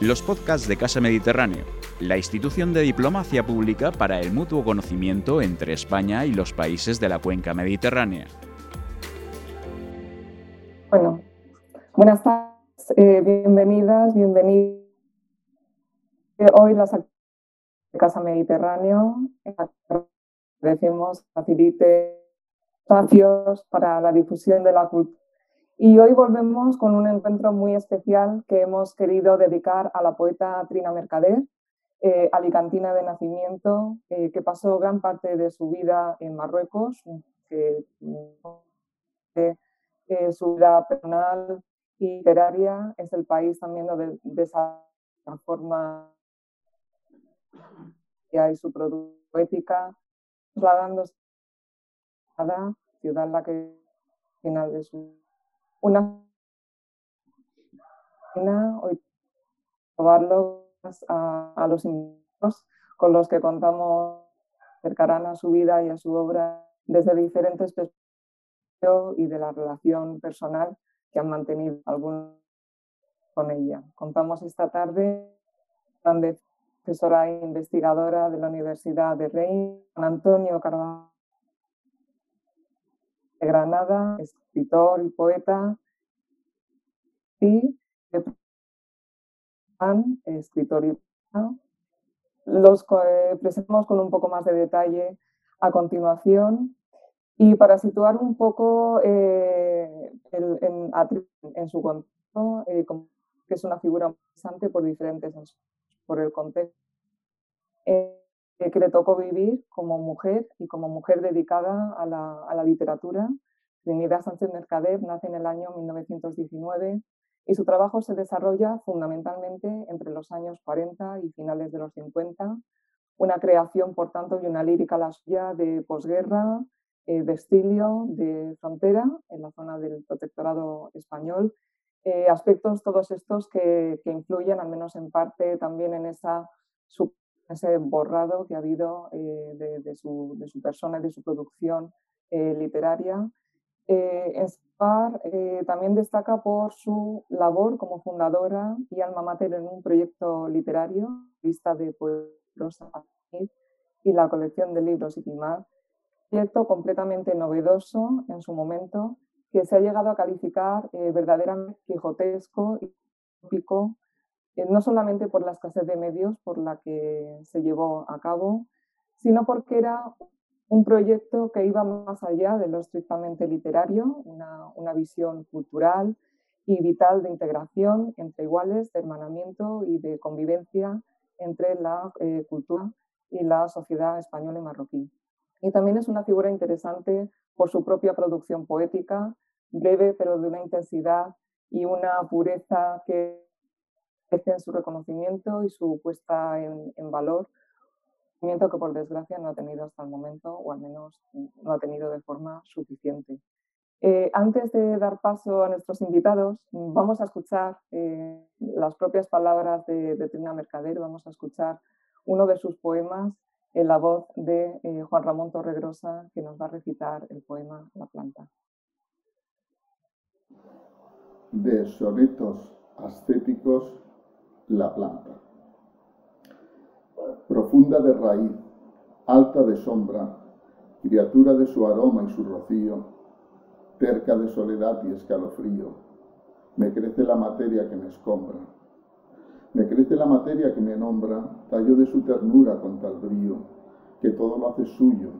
los podcasts de Casa Mediterráneo, la institución de diplomacia pública para el mutuo conocimiento entre España y los países de la cuenca mediterránea. Bueno, buenas tardes, eh, bienvenidas, bienvenidos. Hoy las de Casa Mediterráneo decimos facilite espacios para la difusión de la cultura y hoy volvemos con un encuentro muy especial que hemos querido dedicar a la poeta Trina Mercader, eh, alicantina de nacimiento, eh, que pasó gran parte de su vida en Marruecos, que eh, su vida personal y literaria es el país también donde de esa forma y su producción poética, trasladándose a la ciudad en la que final de su una hoy probarlo a, los invitados con los que contamos acercarán a su vida y a su obra desde diferentes perspectivas y de la relación personal que han mantenido algunos con ella. Contamos esta tarde con la profesora e investigadora de la Universidad de Rein, Antonio Carvalho de Granada, escritor y poeta, y escritor y poeta. Los presentamos con un poco más de detalle a continuación. Y para situar un poco eh, en, su contexto, eh, que es una figura interesante por diferentes por el contexto. Eh, que le tocó vivir como mujer y como mujer dedicada a la, a la literatura. Trinidad Sánchez Mercader nace en el año 1919 y su trabajo se desarrolla fundamentalmente entre los años 40 y finales de los 50. Una creación, por tanto, y una lírica la suya de posguerra, eh, de estilio, de frontera, en la zona del protectorado español. Eh, aspectos todos estos que, que, influyen, al menos en parte, también en esa ese borrado que ha habido eh, de, su, de, su, persona y de su producción eh, literaria. Eh, eh, también destaca por su labor como fundadora y alma mater en un proyecto literario, Vista de Poerosa y la colección de libros y un proyecto completamente novedoso en su momento, que se ha llegado a calificar verdaderamente quijotesco y tópico eh, no solamente por la escasez de medios por la que se llevó a cabo, sino porque era un proyecto que iba más allá de lo estrictamente literario, una, visión cultural y vital de integración entre iguales, de hermanamiento y de convivencia entre la eh, cultura y la sociedad española y marroquí. Y también es una figura interesante por su propia producción poética, breve pero de una intensidad y una pureza que en su reconocimiento y su puesta en, en valor, que por desgracia no ha tenido hasta el momento, o al menos no ha tenido de forma suficiente. Eh, antes de dar paso a nuestros invitados, vamos a escuchar eh, las propias palabras de, de, Trina Mercader, vamos a escuchar uno de sus poemas en la voz de eh, Juan Ramón Torregrosa, que nos va a recitar el poema La planta. De sonetos ascéticos la planta. Profunda de raíz, alta de sombra, criatura de su aroma y su rocío, terca de soledad y escalofrío, me crece la materia que me escombra. Me crece la materia que me nombra, tallo de su ternura con tal brío, que todo lo hace suyo,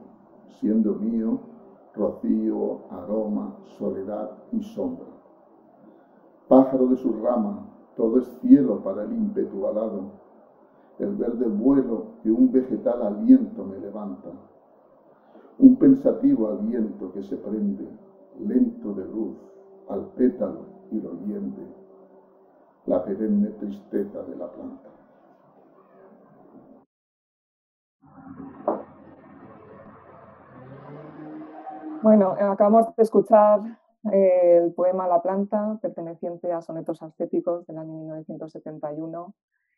siendo mío, rocío, aroma, soledad y sombra. Pájaro de su rama, todo es cielo para el ímpetu alado, el verde vuelo que un vegetal aliento me levanta, un pensativo aliento que se prende, lento de luz, al pétalo y lo hiende, la perenne tristeza de la planta. Bueno, acabamos de escuchar el poema La planta, perteneciente a Sonetos Ascéticos del año 1971.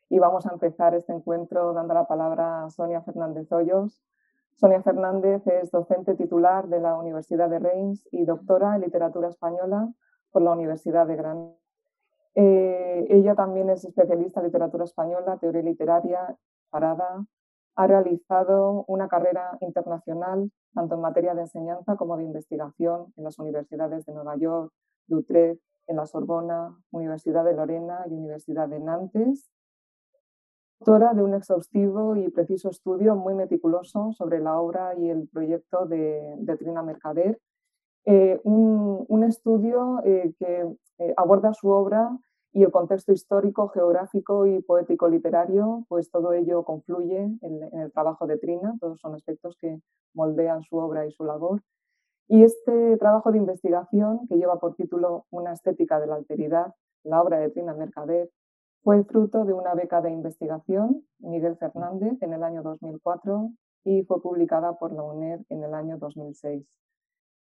Y vamos a empezar este encuentro dando la palabra a Sonia Fernández Hoyos. Sonia Fernández es docente titular de la Universidad de Reims y doctora en literatura española por la Universidad de Granada. Eh, ella también es especialista en literatura española, teoría literaria, parada. Ha realizado una carrera internacional, tanto en materia de enseñanza como de investigación en las universidades de Nueva York, de Utrecht, en la Sorbona, Universidad de Lorena y Universidad de Nantes. Autora de un exhaustivo y preciso estudio muy meticuloso sobre la obra y el proyecto de, Trina Mercader. Eh, un, estudio eh, que eh, aborda su obra y el contexto histórico, geográfico y poético literario, pues todo ello confluye en, en, el trabajo de Trina, todos son aspectos que moldean su obra y su labor. Y este trabajo de investigación, que lleva por título Una estética de la alteridad, la obra de Trina Mercader, fue fruto de una beca de investigación, Miguel Fernández, en el año 2004 y fue publicada por la UNED en el año 2006.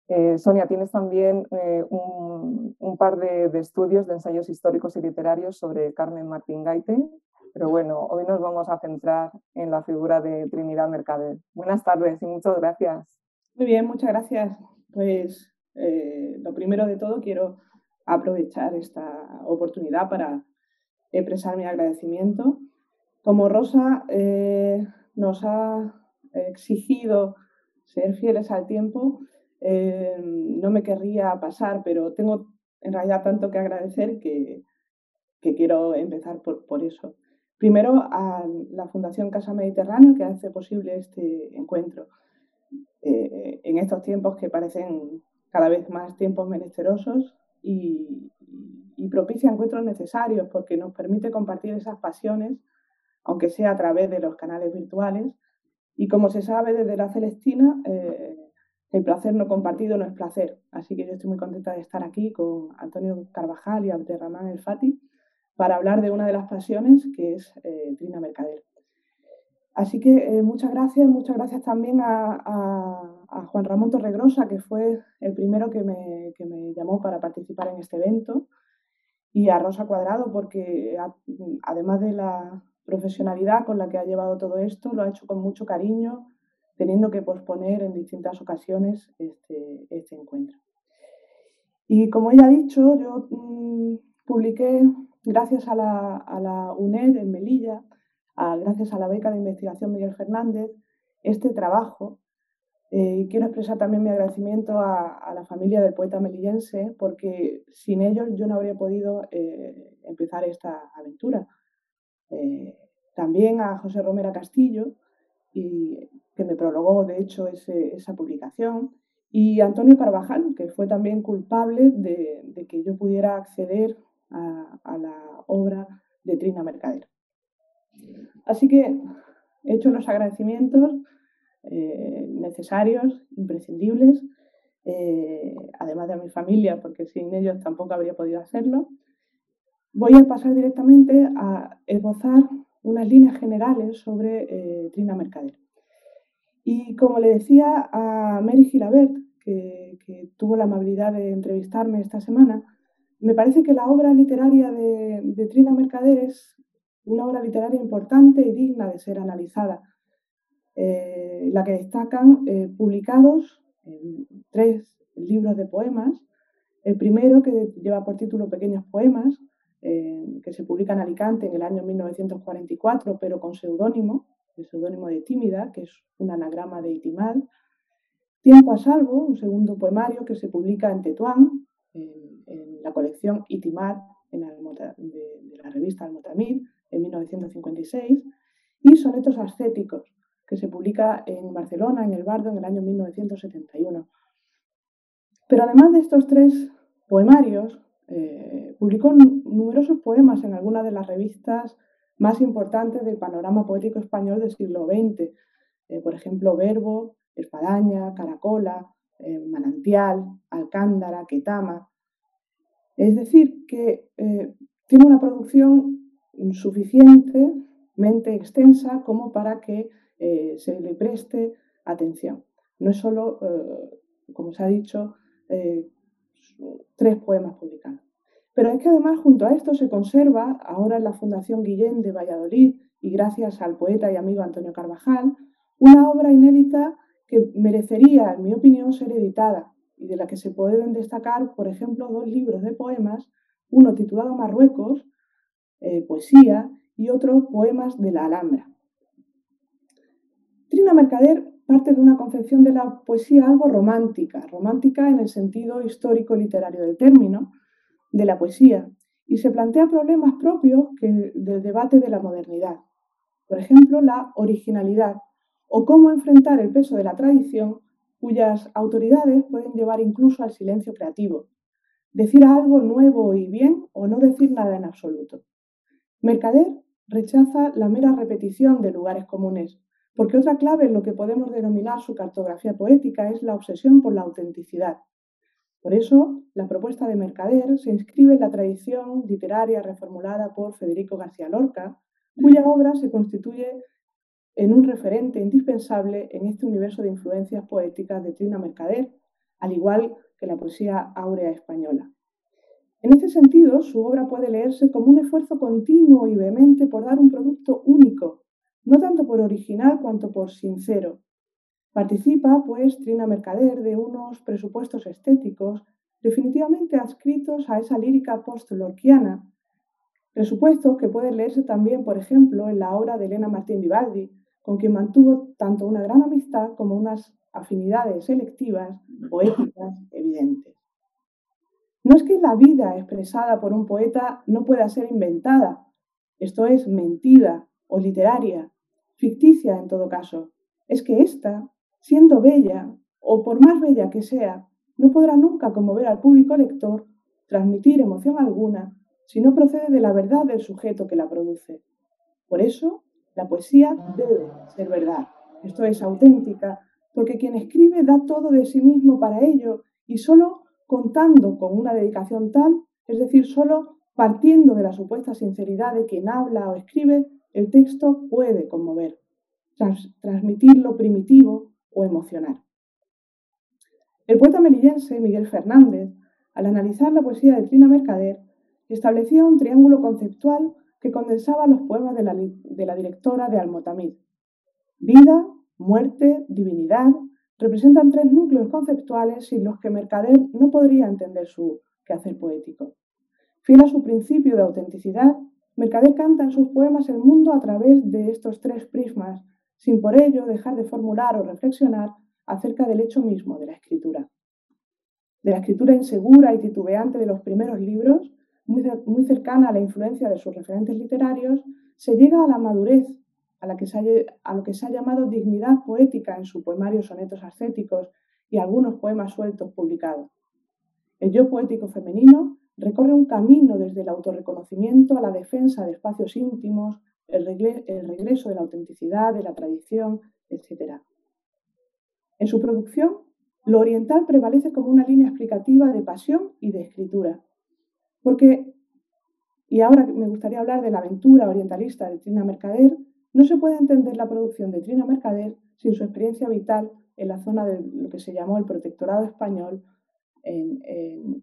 Eh, Sonia, tienes también eh, un, par de, estudios de ensayos históricos y literarios sobre Carmen Martín Gaite, pero bueno, hoy nos vamos a centrar en la figura de Trinidad Mercader. Buenas tardes y muchas gracias. Muy bien, muchas gracias. Pues eh, lo primero de todo quiero aprovechar esta oportunidad para expresar mi agradecimiento. Como Rosa nos ha exigido ser fieles al tiempo, eh, no me querría pasar, pero tengo en realidad tanto que agradecer que, quiero empezar por, eso. Primero a la Fundación Casa Mediterráneo que hace posible este encuentro. Eh, en estos tiempos que parecen cada vez más tiempos menesterosos y, propicia encuentros necesarios porque nos permite compartir esas pasiones, aunque sea a través de los canales virtuales. Y como se sabe desde la Celestina, eh, el placer no compartido no es placer. Así que yo estoy muy contenta de estar aquí con Antonio Carvajal y Abderramán El Fati para hablar de una de las pasiones que es eh, Trina Mercader. Así que eh, muchas gracias, muchas gracias también a, Juan Ramón Torregrosa, que fue el primero que me, llamó para participar en este evento, y a Rosa Cuadrado, porque además de la profesionalidad con la que ha llevado todo esto, lo ha hecho con mucho cariño, teniendo que posponer en distintas ocasiones este, este encuentro. Y como ella ha dicho, yo mm, publiqué, gracias a la, UNED en Melilla, gracias a la beca de investigación Miguel Fernández, este trabajo. Eh, quiero expresar también mi agradecimiento a, la familia del poeta melillense, porque sin ellos yo no habría podido eh, empezar esta aventura. Eh, también a José Romera Castillo, y, que me prologó, de hecho, esa publicación, y Antonio Carvajal, que fue también culpable de, que yo pudiera acceder a, la obra de Trina Mercader. Así que he hecho los agradecimientos eh, necesarios, imprescindibles, eh, además de a mi familia, porque sin ellos tampoco habría podido hacerlo. Voy a pasar directamente a esbozar unas líneas generales sobre eh, Trina Mercader. Y como le decía a Mary Gilabert, que, tuvo la amabilidad de entrevistarme esta semana, me parece que la obra literaria de, Trina Mercader es una obra literaria importante y digna de ser analizada, eh, la que destacan eh, publicados tres libros de poemas. El primero, que lleva por título Pequeños Poemas, eh, que se publica en Alicante en el año 1944, pero con seudónimo, el seudónimo de Tímida, que es un anagrama de Itimal. Tiempo a salvo, un segundo poemario que se publica en Tetuán, en, la colección Itimar de, la revista Almotamir, en 1956, y Sonetos ascéticos, que se publica en Barcelona, en el Bardo, en el año 1971. Pero además de estos tres poemarios, eh, publicó numerosos poemas en algunas de las revistas más importantes del panorama poético español del siglo XX, eh, por ejemplo, Verbo, Espadaña, Caracola, eh, Manantial, Alcándara, Quetama. Es decir, que tiene una producción suficientemente extensa como para que eh, se le preste atención. No es solo, eh, como se ha dicho, eh, tres poemas publicados. Pero es que además junto a esto se conserva ahora en la Fundación Guillén de Valladolid y gracias al poeta y amigo Antonio Carvajal, una obra inédita que merecería, en mi opinión, ser editada y de la que se pueden destacar, por ejemplo, dos libros de poemas uno titulado Marruecos, eh, poesía, y otro Poemas de la Alhambra. Trina Mercader parte de una concepción de la poesía algo romántica, romántica en el sentido histórico-literario del término, de la poesía, y se plantea problemas propios del debate de la modernidad. Por ejemplo, la originalidad o cómo enfrentar el peso de la tradición cuyas autoridades pueden llevar incluso al silencio creativo, decir algo nuevo y bien o no decir nada en absoluto. Mercader rechaza la mera repetición de lugares comunes, porque otra clave en lo que podemos denominar su cartografía poética es la obsesión por la autenticidad. Por eso, la propuesta de Mercader se inscribe en la tradición literaria reformulada por Federico García Lorca, cuya obra se constituye en un referente indispensable en este universo de influencias poéticas de Trina Mercader, al igual que la poesía áurea española. En este sentido, su obra puede leerse como un esfuerzo continuo y vehemente por dar un producto único, no tanto por original cuanto por sincero. Participa, pues, Trina Mercader de unos presupuestos estéticos definitivamente adscritos a esa lírica post-lorquiana, presupuestos que pueden leerse también, por ejemplo, en la obra de Elena Martín Vivaldi, con quien mantuvo tanto una gran amistad como unas afinidades selectivas, poéticas, evidentes. No es que la vida expresada por un poeta no pueda ser inventada, esto es, mentida o literaria, ficticia en todo caso. Es que ésta, siendo bella, o por más bella que sea, no podrá nunca conmover al público lector, transmitir emoción alguna, si no procede de la verdad del sujeto que la produce. Por eso, la poesía debe ser verdad, esto es auténtica, porque quien escribe da todo de sí mismo para ello y solo contando con una dedicación tal, es decir, solo partiendo de la supuesta sinceridad de quien habla o escribe, el texto puede conmover, transmitir lo primitivo o emocionar. El poeta melillense Miguel Fernández, al analizar la poesía de Trina Mercader, establecía un triángulo conceptual que condensaba los poemas de la, directora de Almotamid. Vida, muerte, divinidad, representan tres núcleos conceptuales sin los que Mercader no podría entender su quehacer poético. Fiel a su principio de autenticidad, Mercader canta en sus poemas el mundo a través de estos tres prismas, sin por ello dejar de formular o reflexionar acerca del hecho mismo de la escritura. De la escritura insegura y titubeante de los primeros libros, muy, cercana a la influencia de sus referentes literarios, se llega a la madurez a, a lo que se ha llamado dignidad poética en su poemario Sonetos ascéticos y algunos poemas sueltos publicados. El yo poético femenino recorre un camino desde el autorreconocimiento a la defensa de espacios íntimos, el, regreso de la autenticidad, de la tradición, etc. En su producción, lo oriental prevalece como una línea explicativa de pasión y de escritura, porque, y ahora me gustaría hablar de la aventura orientalista de Trina Mercader, no se puede entender la producción de Trina Mercader sin su experiencia vital en la zona de lo que se llamó el protectorado español en,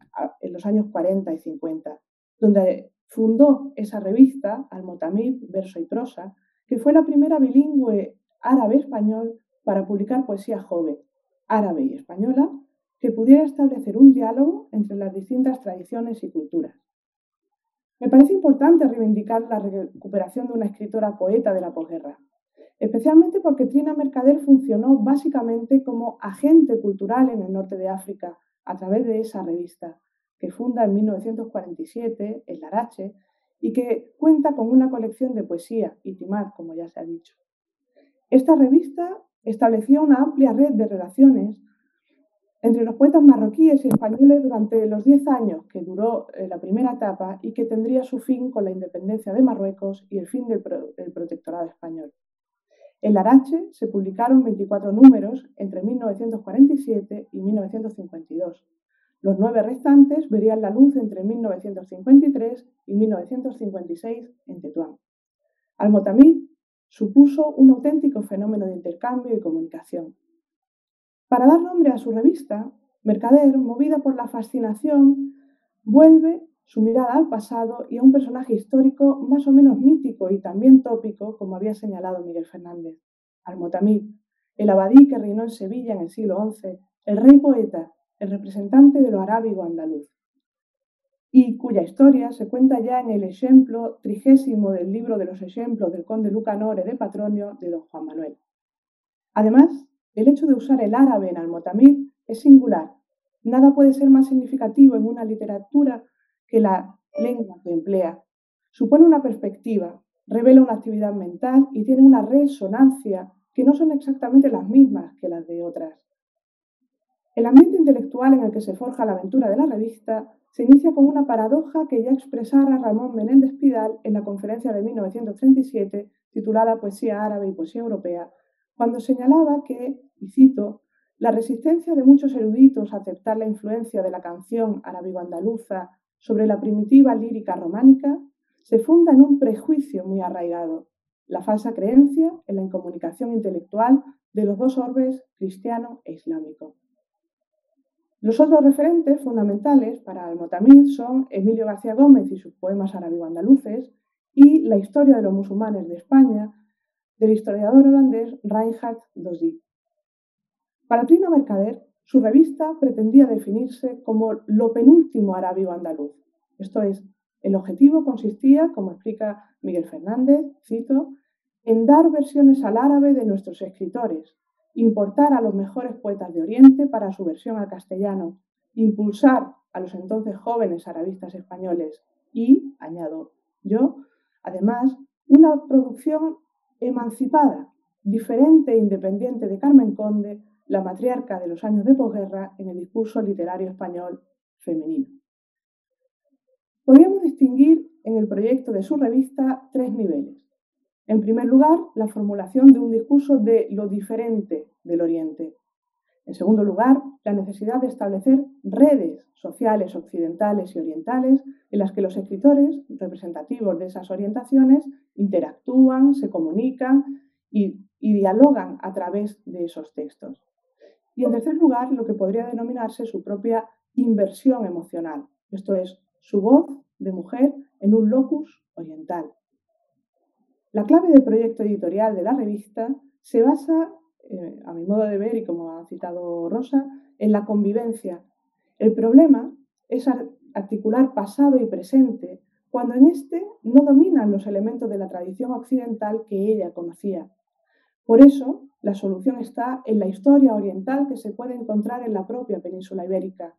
los años 40 y 50, donde fundó esa revista, Almotamid, Verso y Prosa, que fue la primera bilingüe árabe-español para publicar poesía joven, árabe y española, que pudiera establecer un diálogo entre las distintas tradiciones y culturas. Me parece importante reivindicar la recuperación de una escritora poeta de la posguerra, especialmente porque Trina Mercader funcionó básicamente como agente cultural en el norte de África a través de esa revista, que funda en 1947 el Larache y que cuenta con una colección de poesía, y Timar, como ya se ha dicho. Esta revista estableció una amplia red de relaciones entre los poetas marroquíes y españoles durante los diez años que duró eh, la primera etapa y que tendría su fin con la independencia de Marruecos y el fin del, protectorado español. En Larache se publicaron 24 números entre 1947 y 1952. Los nueve restantes verían la luz entre 1953 y 1956 en Tetuán. Al-Motamid supuso un auténtico fenómeno de intercambio y comunicación. Para dar nombre a su revista, Mercader, movida por la fascinación, vuelve su mirada al pasado y a un personaje histórico más o menos mítico y también tópico, como había señalado Miguel Fernández, Al-Motamid, el abadí que reinó en Sevilla en el siglo XI, el rey poeta, el representante de lo arábigo andaluz. y cuya historia se cuenta ya en el ejemplo trigésimo del libro de los ejemplos del conde Lucanore de Patronio de don Juan Manuel. Además, el hecho de usar el árabe en Almotamid es singular. Nada puede ser más significativo en una literatura que la lengua que emplea. Supone una perspectiva, revela una actividad mental y tiene una resonancia que no son exactamente las mismas que las de otras. El ambiente intelectual en el que se forja la aventura de la revista se inicia con una paradoja que ya expresara Ramón Menéndez Pidal en la conferencia de 1937 titulada Poesía árabe y poesía europea, cuando señalaba que, y cito, la resistencia de muchos eruditos a aceptar la influencia de la canción arábigo-andaluza sobre la primitiva lírica románica se funda en un prejuicio muy arraigado, la falsa creencia en la incomunicación intelectual de los dos orbes cristiano e islámico. Los otros referentes fundamentales para Almotamid son Emilio García Gómez y sus poemas arábigo-andaluces y la historia de los musulmanes de España del historiador holandés Reinhard Dosy. Para Trino Mercader, su revista pretendía definirse como lo penúltimo arábigo-andaluz, esto es, el objetivo consistía, como explica Miguel Fernández, cito, en dar versiones al árabe de nuestros escritores, importar a los mejores poetas de Oriente para su versión al castellano, impulsar a los entonces jóvenes arabistas españoles y, añado yo, además, una producción emancipada, diferente e independiente de Carmen Conde, la matriarca de los años de posguerra en el discurso literario español femenino. Podríamos distinguir en el proyecto de su revista tres niveles. En primer lugar, la formulación de un discurso de lo diferente del Oriente. En segundo lugar, la necesidad de establecer redes sociales occidentales y orientales en las que los escritores representativos de esas orientaciones interactúan, se comunican y, dialogan a través de esos textos. Y en tercer lugar, lo que podría denominarse su propia inversión emocional, esto es, su voz de mujer en un locus oriental. La clave del proyecto editorial de la revista se basa, eh, a mi modo de ver y como ha citado Rosa, en la convivencia. El problema es articular pasado y presente cuando en este no dominan los elementos de la tradición occidental que ella conocía. Por eso, la solución está en la historia oriental que se puede encontrar en la propia península ibérica.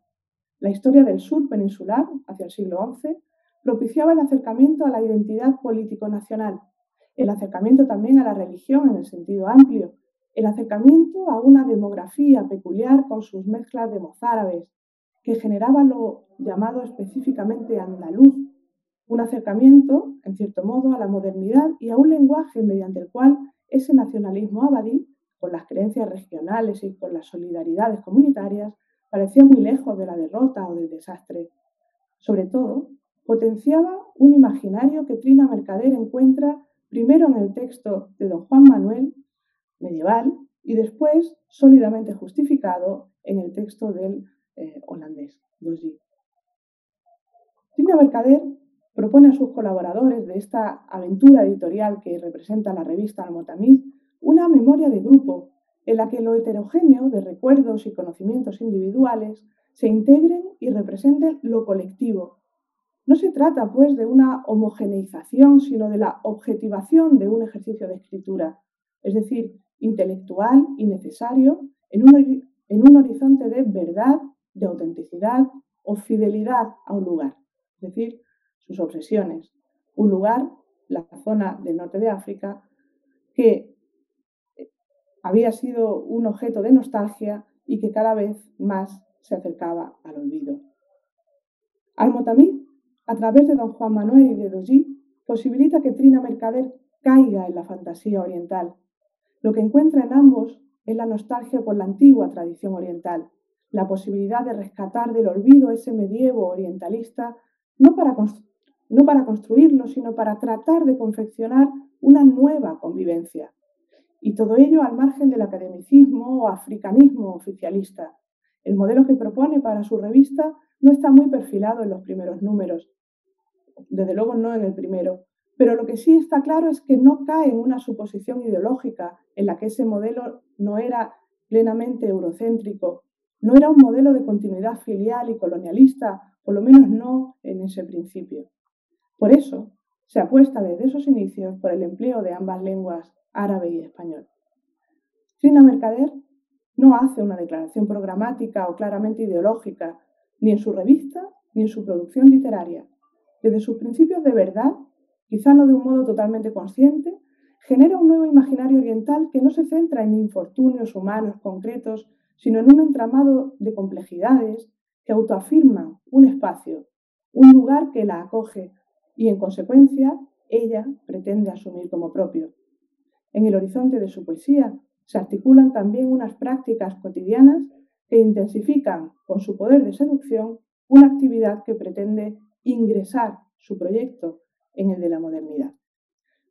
La historia del sur peninsular, hacia el siglo XI, propiciaba el acercamiento a la identidad político-nacional, el acercamiento también a la religión en el sentido amplio, el acercamiento a una demografía peculiar con sus mezclas de mozárabes, que generaba lo llamado específicamente andaluz, un acercamiento, en cierto modo, a la modernidad y a un lenguaje mediante el cual ese nacionalismo abadí, con las creencias regionales y con las solidaridades comunitarias, parecía muy lejos de la derrota o del desastre. Sobre todo, potenciaba un imaginario que Trina Mercader encuentra primero en el texto de don Juan Manuel, medieval, y después sólidamente justificado en el texto del eh, holandés, Dosy. Trina Mercader propone a sus colaboradores de esta aventura editorial que representa la revista Almotamid una memoria de grupo en la que lo heterogéneo de recuerdos y conocimientos individuales se integren y representen lo colectivo. No se trata, pues, de una homogeneización, sino de la objetivación de un ejercicio de escritura, es decir, intelectual y necesario en un, en un horizonte de verdad, de autenticidad o fidelidad a un lugar, es decir, sus obsesiones. Un lugar, la zona del norte de África, que había sido un objeto de nostalgia y que cada vez más se acercaba al olvido. Almotamid, a través de don Juan Manuel y de Dosí, posibilita que Trina Mercader caiga en la fantasía oriental. Lo que encuentra en ambos es la nostalgia por la antigua tradición oriental, la posibilidad de rescatar del olvido ese medievo orientalista, no para, no para construirlo, sino para tratar de confeccionar una nueva convivencia, y todo ello al margen del academicismo o africanismo oficialista. El modelo que propone para su revista no está muy perfilado en los primeros números, desde luego no en el primero, pero lo que sí está claro es que no cae en una suposición ideológica en la que ese modelo no era plenamente eurocéntrico, no era un modelo de continuidad filial y colonialista por lo menos no en ese principio. Por eso, se apuesta desde esos inicios por el empleo de ambas lenguas, árabe y español. Trina Mercader no hace una declaración programática o claramente ideológica, ni en su revista ni en su producción literaria. Desde sus principios de verdad, quizá no de un modo totalmente consciente, genera un nuevo imaginario oriental que no se centra en infortunios humanos concretos, sino en un entramado de complejidades que autoafirman un espacio, un lugar que la acoge y, en consecuencia, ella pretende asumir como propio. En el horizonte de su poesía se articulan también unas prácticas cotidianas que intensifican con su poder de seducción una actividad que pretende ingresar su proyecto en el de la modernidad.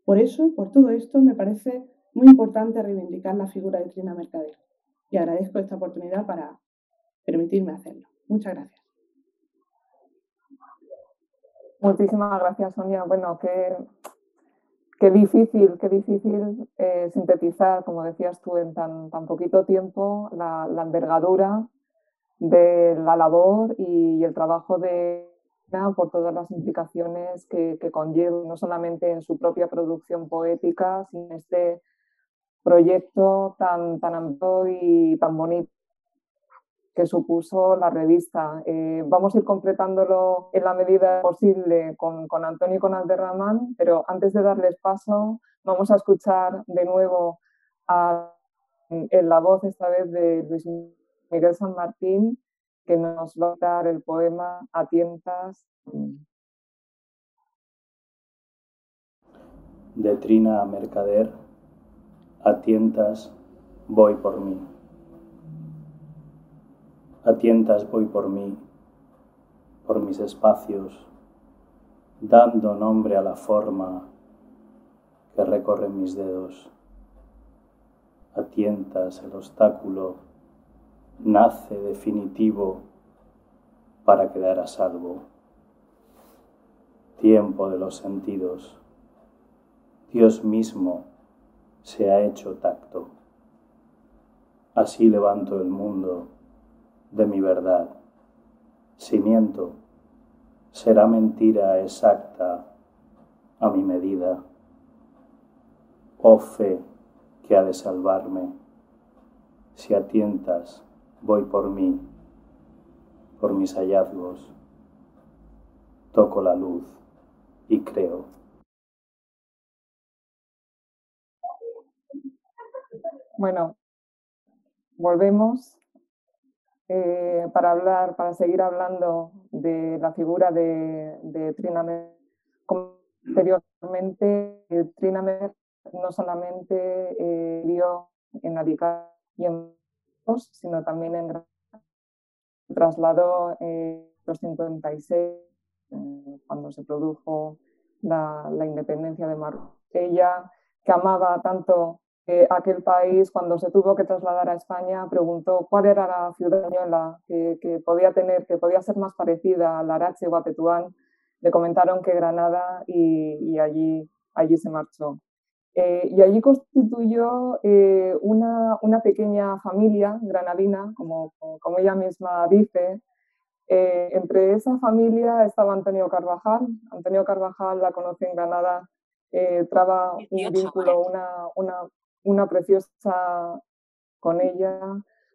Por eso, por todo esto, me parece muy importante reivindicar la figura de Trina Mercader y agradezco esta oportunidad para permitirme hacerlo. Muchas gracias. Muchísimas gracias, Sonia. Bueno, qué, qué difícil, qué difícil eh, sintetizar, como decías tú, en tan, tan poquito tiempo la, envergadura de la labor y el trabajo de por todas las implicaciones que, conlleva, no solamente en su propia producción poética, sino en este proyecto tan, tan amplio y tan bonito que supuso la revista. Eh, vamos a ir completándolo en la medida posible con, con Antonio y con Alderramán, pero antes de darles paso, vamos a escuchar de nuevo en la voz esta vez de Luis Miguel San Martín, que nos va a dar el poema A tientas. De Trina a Mercader, a tientas voy por mí. A tientas voy por mí, por mis espacios, dando nombre a la forma que recorre mis dedos. A tientas el obstáculo nace definitivo para quedar a salvo. Tiempo de los sentidos. Dios mismo se ha hecho tacto. Así levanto el mundo de mi verdad. Si miento, será mentira exacta a mi medida. Oh fe que ha de salvarme, si atientas voy por mí, por mis hallazgos, toco la luz y creo. Bueno, volvemos eh, para hablar, para seguir hablando de la figura de, de Trina Como anteriormente, eh, no solamente eh, vivió en Alicante y en sino también en Granada. Trasladó en los 56, cuando se produjo la, independencia de Marruecos. Ella, que amaba tanto eh, aquel país, cuando se tuvo que trasladar a España, preguntó cuál era la ciudad española que, podía tener, que podía ser más parecida a Larache o a Tetuán. Le comentaron que Granada y, allí, allí se marchó. Eh, y allí constituyó eh, una, una, pequeña familia granadina, como, como ella misma dice. Eh, entre esa familia estaba Antonio Carvajal. Antonio Carvajal la conoce en Granada, traba un vínculo, una, una, una, preciosa con ella.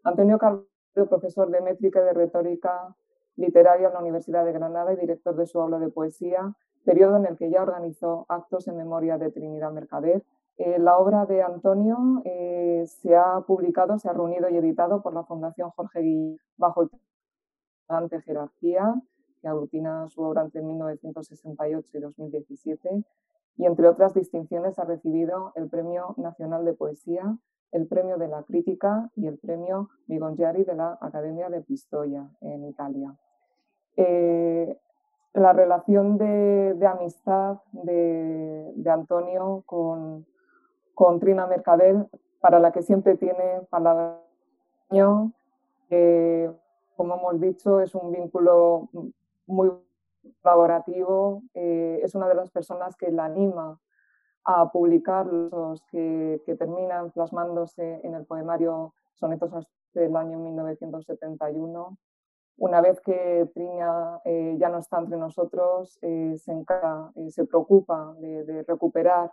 Antonio Carvajal, profesor de métrica y de retórica literaria en la Universidad de Granada y director de su aula de poesía periodo en el que ya organizó actos en memoria de Trinidad Mercader. Eh, la obra de Antonio eh, se ha publicado, se ha reunido y editado por la Fundación Jorge Guillén bajo el ante Jerarquía, que aglutina su obra entre 1968 y 2017, y entre otras distinciones ha recibido el Premio Nacional de Poesía, el Premio de la Crítica y el Premio Migongiari de la Academia de Pistoia en Italia. Eh, la relación de, amistad de, Antonio con, con, Trina Mercader, para la que siempre tiene palabra, eh, como hemos dicho, es un vínculo muy colaborativo, eh, es una de las personas que la anima a publicar los que, que terminan plasmándose en el poemario Sonetos del año 1971 Una vez que Trina eh, ya no está entre nosotros, se, se preocupa de, recuperar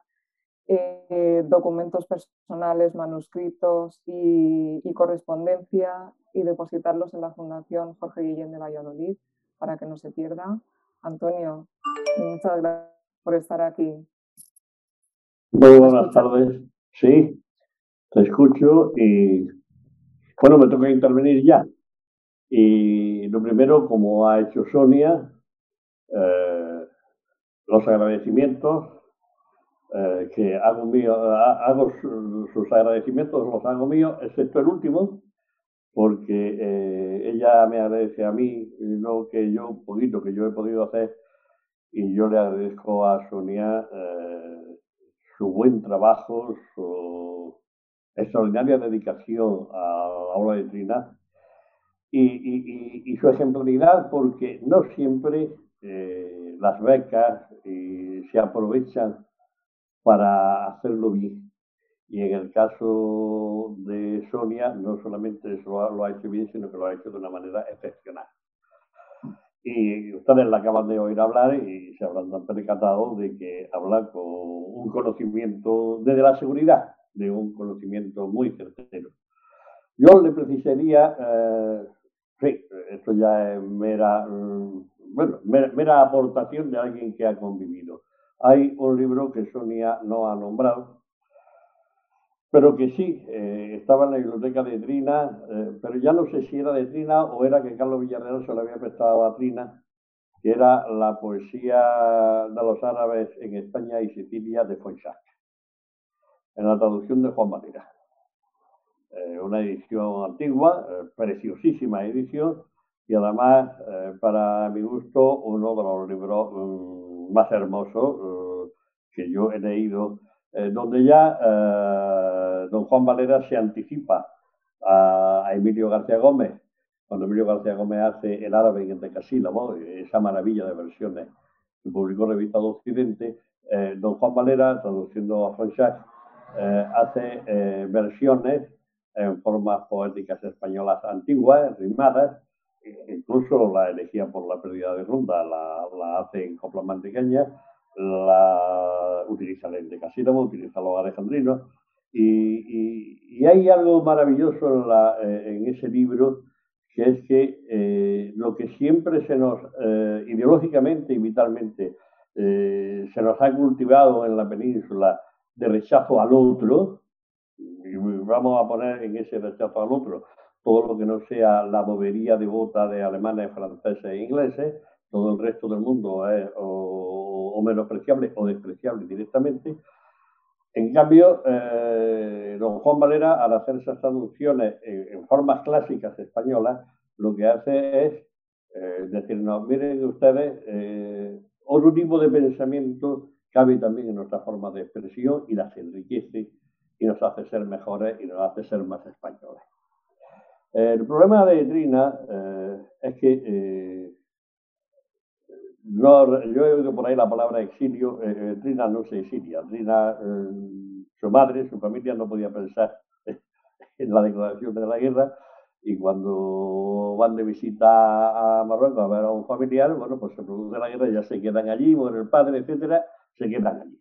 documentos personales, manuscritos y, y, correspondencia y depositarlos en la Fundación Jorge Guillén de Valladolid para que no se pierda. Antonio, muchas gracias por estar aquí. Muy buenas tardes. Sí, te escucho y bueno, me toca intervenir ya. Y lo primero, como ha hecho Sonia, eh, los agradecimientos, eh, que hago mío, hago sus agradecimientos, los hago míos, excepto el último, porque eh, ella me agradece a mí, lo que yo, un poquito que yo he podido hacer, y yo le agradezco a Sonia su buen trabajo, su extraordinaria dedicación a la obra de Trina y, su ejemplaridad porque no siempre eh, las becas eh, se aprovechan para hacerlo bien. Y en el caso de Sonia, no solamente eso lo ha hecho bien, sino que lo ha hecho de una manera excepcional. Y ustedes la acaban de oír hablar y se habrán percatado de que habla con un conocimiento desde la seguridad, de un conocimiento muy certero. Yo le precisaría, eh, sí, esto ya es mera, mm, bueno, mera, aportación de alguien que ha convivido. Hay un libro que Sonia no ha nombrado, pero que sí, eh, estaba en la biblioteca de Trina, eh, pero ya no sé si era de Trina o era que Carlos Villarreal se lo había prestado a Trina, que era la poesía de los árabes en España y Sicilia de Foixac en la traducción de Juan Valera. Eh, una edición antigua, eh, preciosísima edición, y además, eh, para mi gusto, uno de los libros mm, más hermosos que yo he leído, donde ya don Juan Valera se anticipa a, Emilio García Gómez, cuando Emilio García Gómez hace El árabe en decasílabo, esa maravilla de versiones que publicó Revista de Occidente, don Juan Valera, traduciendo a eh, hace eh, versiones en formas poéticas españolas antiguas, rimadas, incluso la elegía por la pérdida de ronda la, hace en copla mantequeña, la utiliza el decasílabo, utiliza los alejandrinos, y, hay algo maravilloso en, eh, en, ese libro, que es que lo que siempre se nos, ideológicamente y vitalmente, se nos ha cultivado en la península, de rechazo al otro, y vamos a poner en ese rechazo al otro todo lo que no sea la bobería devota de alemanes, franceses e ingleses, todo el resto del mundo es o, menospreciable o despreciable directamente. En cambio, eh, don Juan Valera, al hacer esas traducciones en, formas clásicas españolas, lo que hace es eh, decirnos, miren ustedes, eh, otro tipo de pensamiento cabe también en nuestra forma de expresión y las enriquece y nos hace ser mejores y nos hace ser más españoles. El problema de Trina eh, es que eh, yo he oído por ahí la palabra exilio, eh, Trina no se exilia, Trina, su madre, su familia no podía pensar en la declaración de la guerra y cuando van de visita a Marruecos a ver a un familiar, bueno, pues se produce la guerra, ya se quedan allí, muere el padre, etcétera, se quedan allí.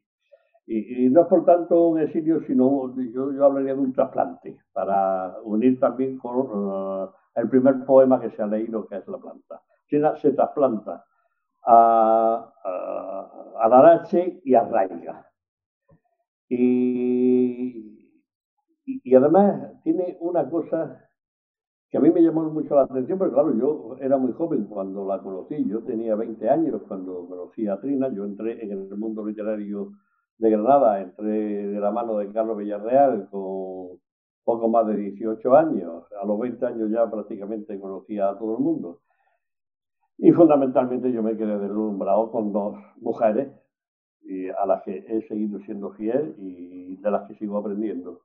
Y, no es por tanto un exilio, sino yo, yo hablaría de un trasplante, para unir también con uh, el primer poema que se ha leído, que es La planta. Se, trasplanta a, a, a y a Raiga. Y, y, además tiene una cosa que a mí me llamó mucho la atención, porque claro, yo era muy joven cuando la conocí, yo tenía 20 años cuando conocí a Trina, yo entré en el mundo literario de Granada, entré de la mano de Carlos Villarreal con poco más de 18 años, a los 20 años ya prácticamente conocía a todo el mundo. Y fundamentalmente yo me quedé deslumbrado con dos mujeres y a las que he seguido siendo fiel y de las que sigo aprendiendo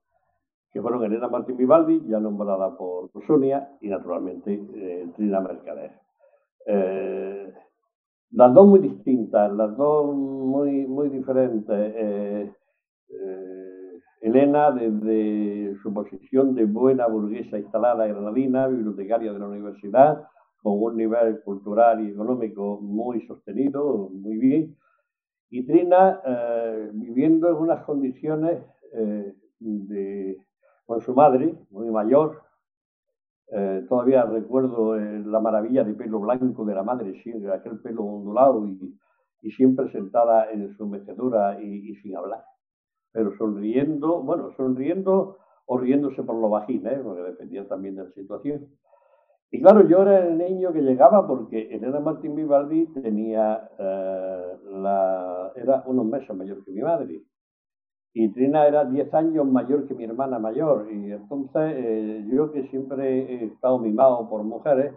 que fueron Elena Martín Vivaldi, ya nombrada por Sonia, y naturalmente eh, Trina Mercader. Eh, las dos muy distintas, las dos muy, muy diferentes. Eh, Elena, desde su posición de buena burguesa instalada granadina, bibliotecaria de la universidad, con un nivel cultural y económico muy sostenido, muy bien. Y Trina eh, viviendo en unas condiciones eh, con su madre, muy mayor. Eh, todavía recuerdo la maravilla de pelo blanco de la madre, aquel pelo ondulado y, y siempre sentada en su mecedura y, sin hablar. Pero sonriendo, bueno, sonriendo o riéndose por lo bajín, ¿eh? porque dependía también de la situación. Y claro, yo era el niño que llegaba porque Elena Martín Vivaldi tenía, eh, la, era unos meses mayor que mi madre. Y Trina era 10 años mayor que mi hermana mayor. Y entonces eh, yo que siempre he estado mimado por mujeres,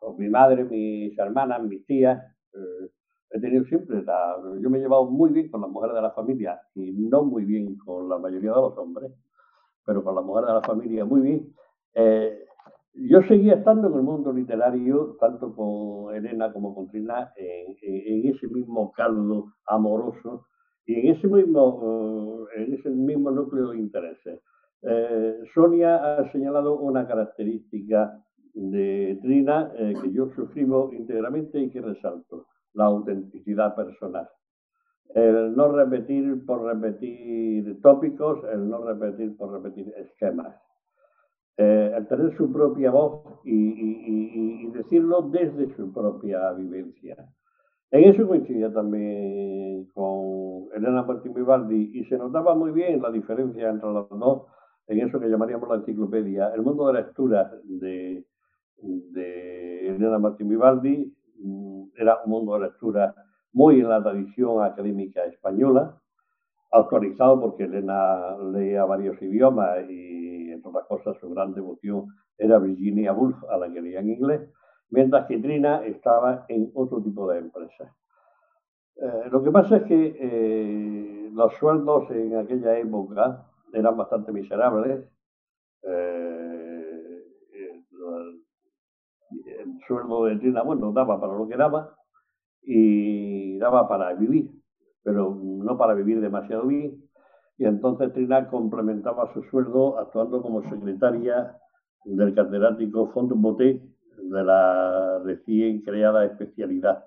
por mi madre, mis hermanas, mis tías, eh, he tenido siempre, la, yo me he llevado muy bien con las mujeres de la familia y no muy bien con la mayoría de los hombres, pero con las mujeres de la familia muy bien. Yo seguía estando en el mundo literario, tanto con Elena como con Trina, en, ese mismo caldo amoroso y en ese mismo, eh, en ese mismo núcleo de intereses. Eh, Sonia ha señalado una característica de Trina eh, que yo suscribo íntegramente y que resalto, la autenticidad personal. El no repetir por repetir tópicos, el no repetir por repetir esquemas eh, el tener su propia voz y, decirlo desde su propia vivencia. En eso coincidía también con Elena Martín Vivaldi y se notaba muy bien la diferencia entre los dos en eso que llamaríamos la enciclopedia. El mundo de lectura de, de Elena Martín Vivaldi mm, era un mundo de lectura muy en la tradición académica española, actualizado porque Elena leía varios idiomas y entre otras cosas, su gran devoción era Virginia Woolf, a la que leía en inglés, mientras que Trina estaba en otro tipo de empresas. Eh, lo que pasa es que eh, los sueldos en aquella época eran bastante miserables. Eh, el sueldo de Trina, bueno, daba para lo que daba y daba para vivir, pero no para vivir demasiado bien y entonces Trina complementaba su sueldo actuando como secretaria del catedrático Font Boté de la recién creada especialidad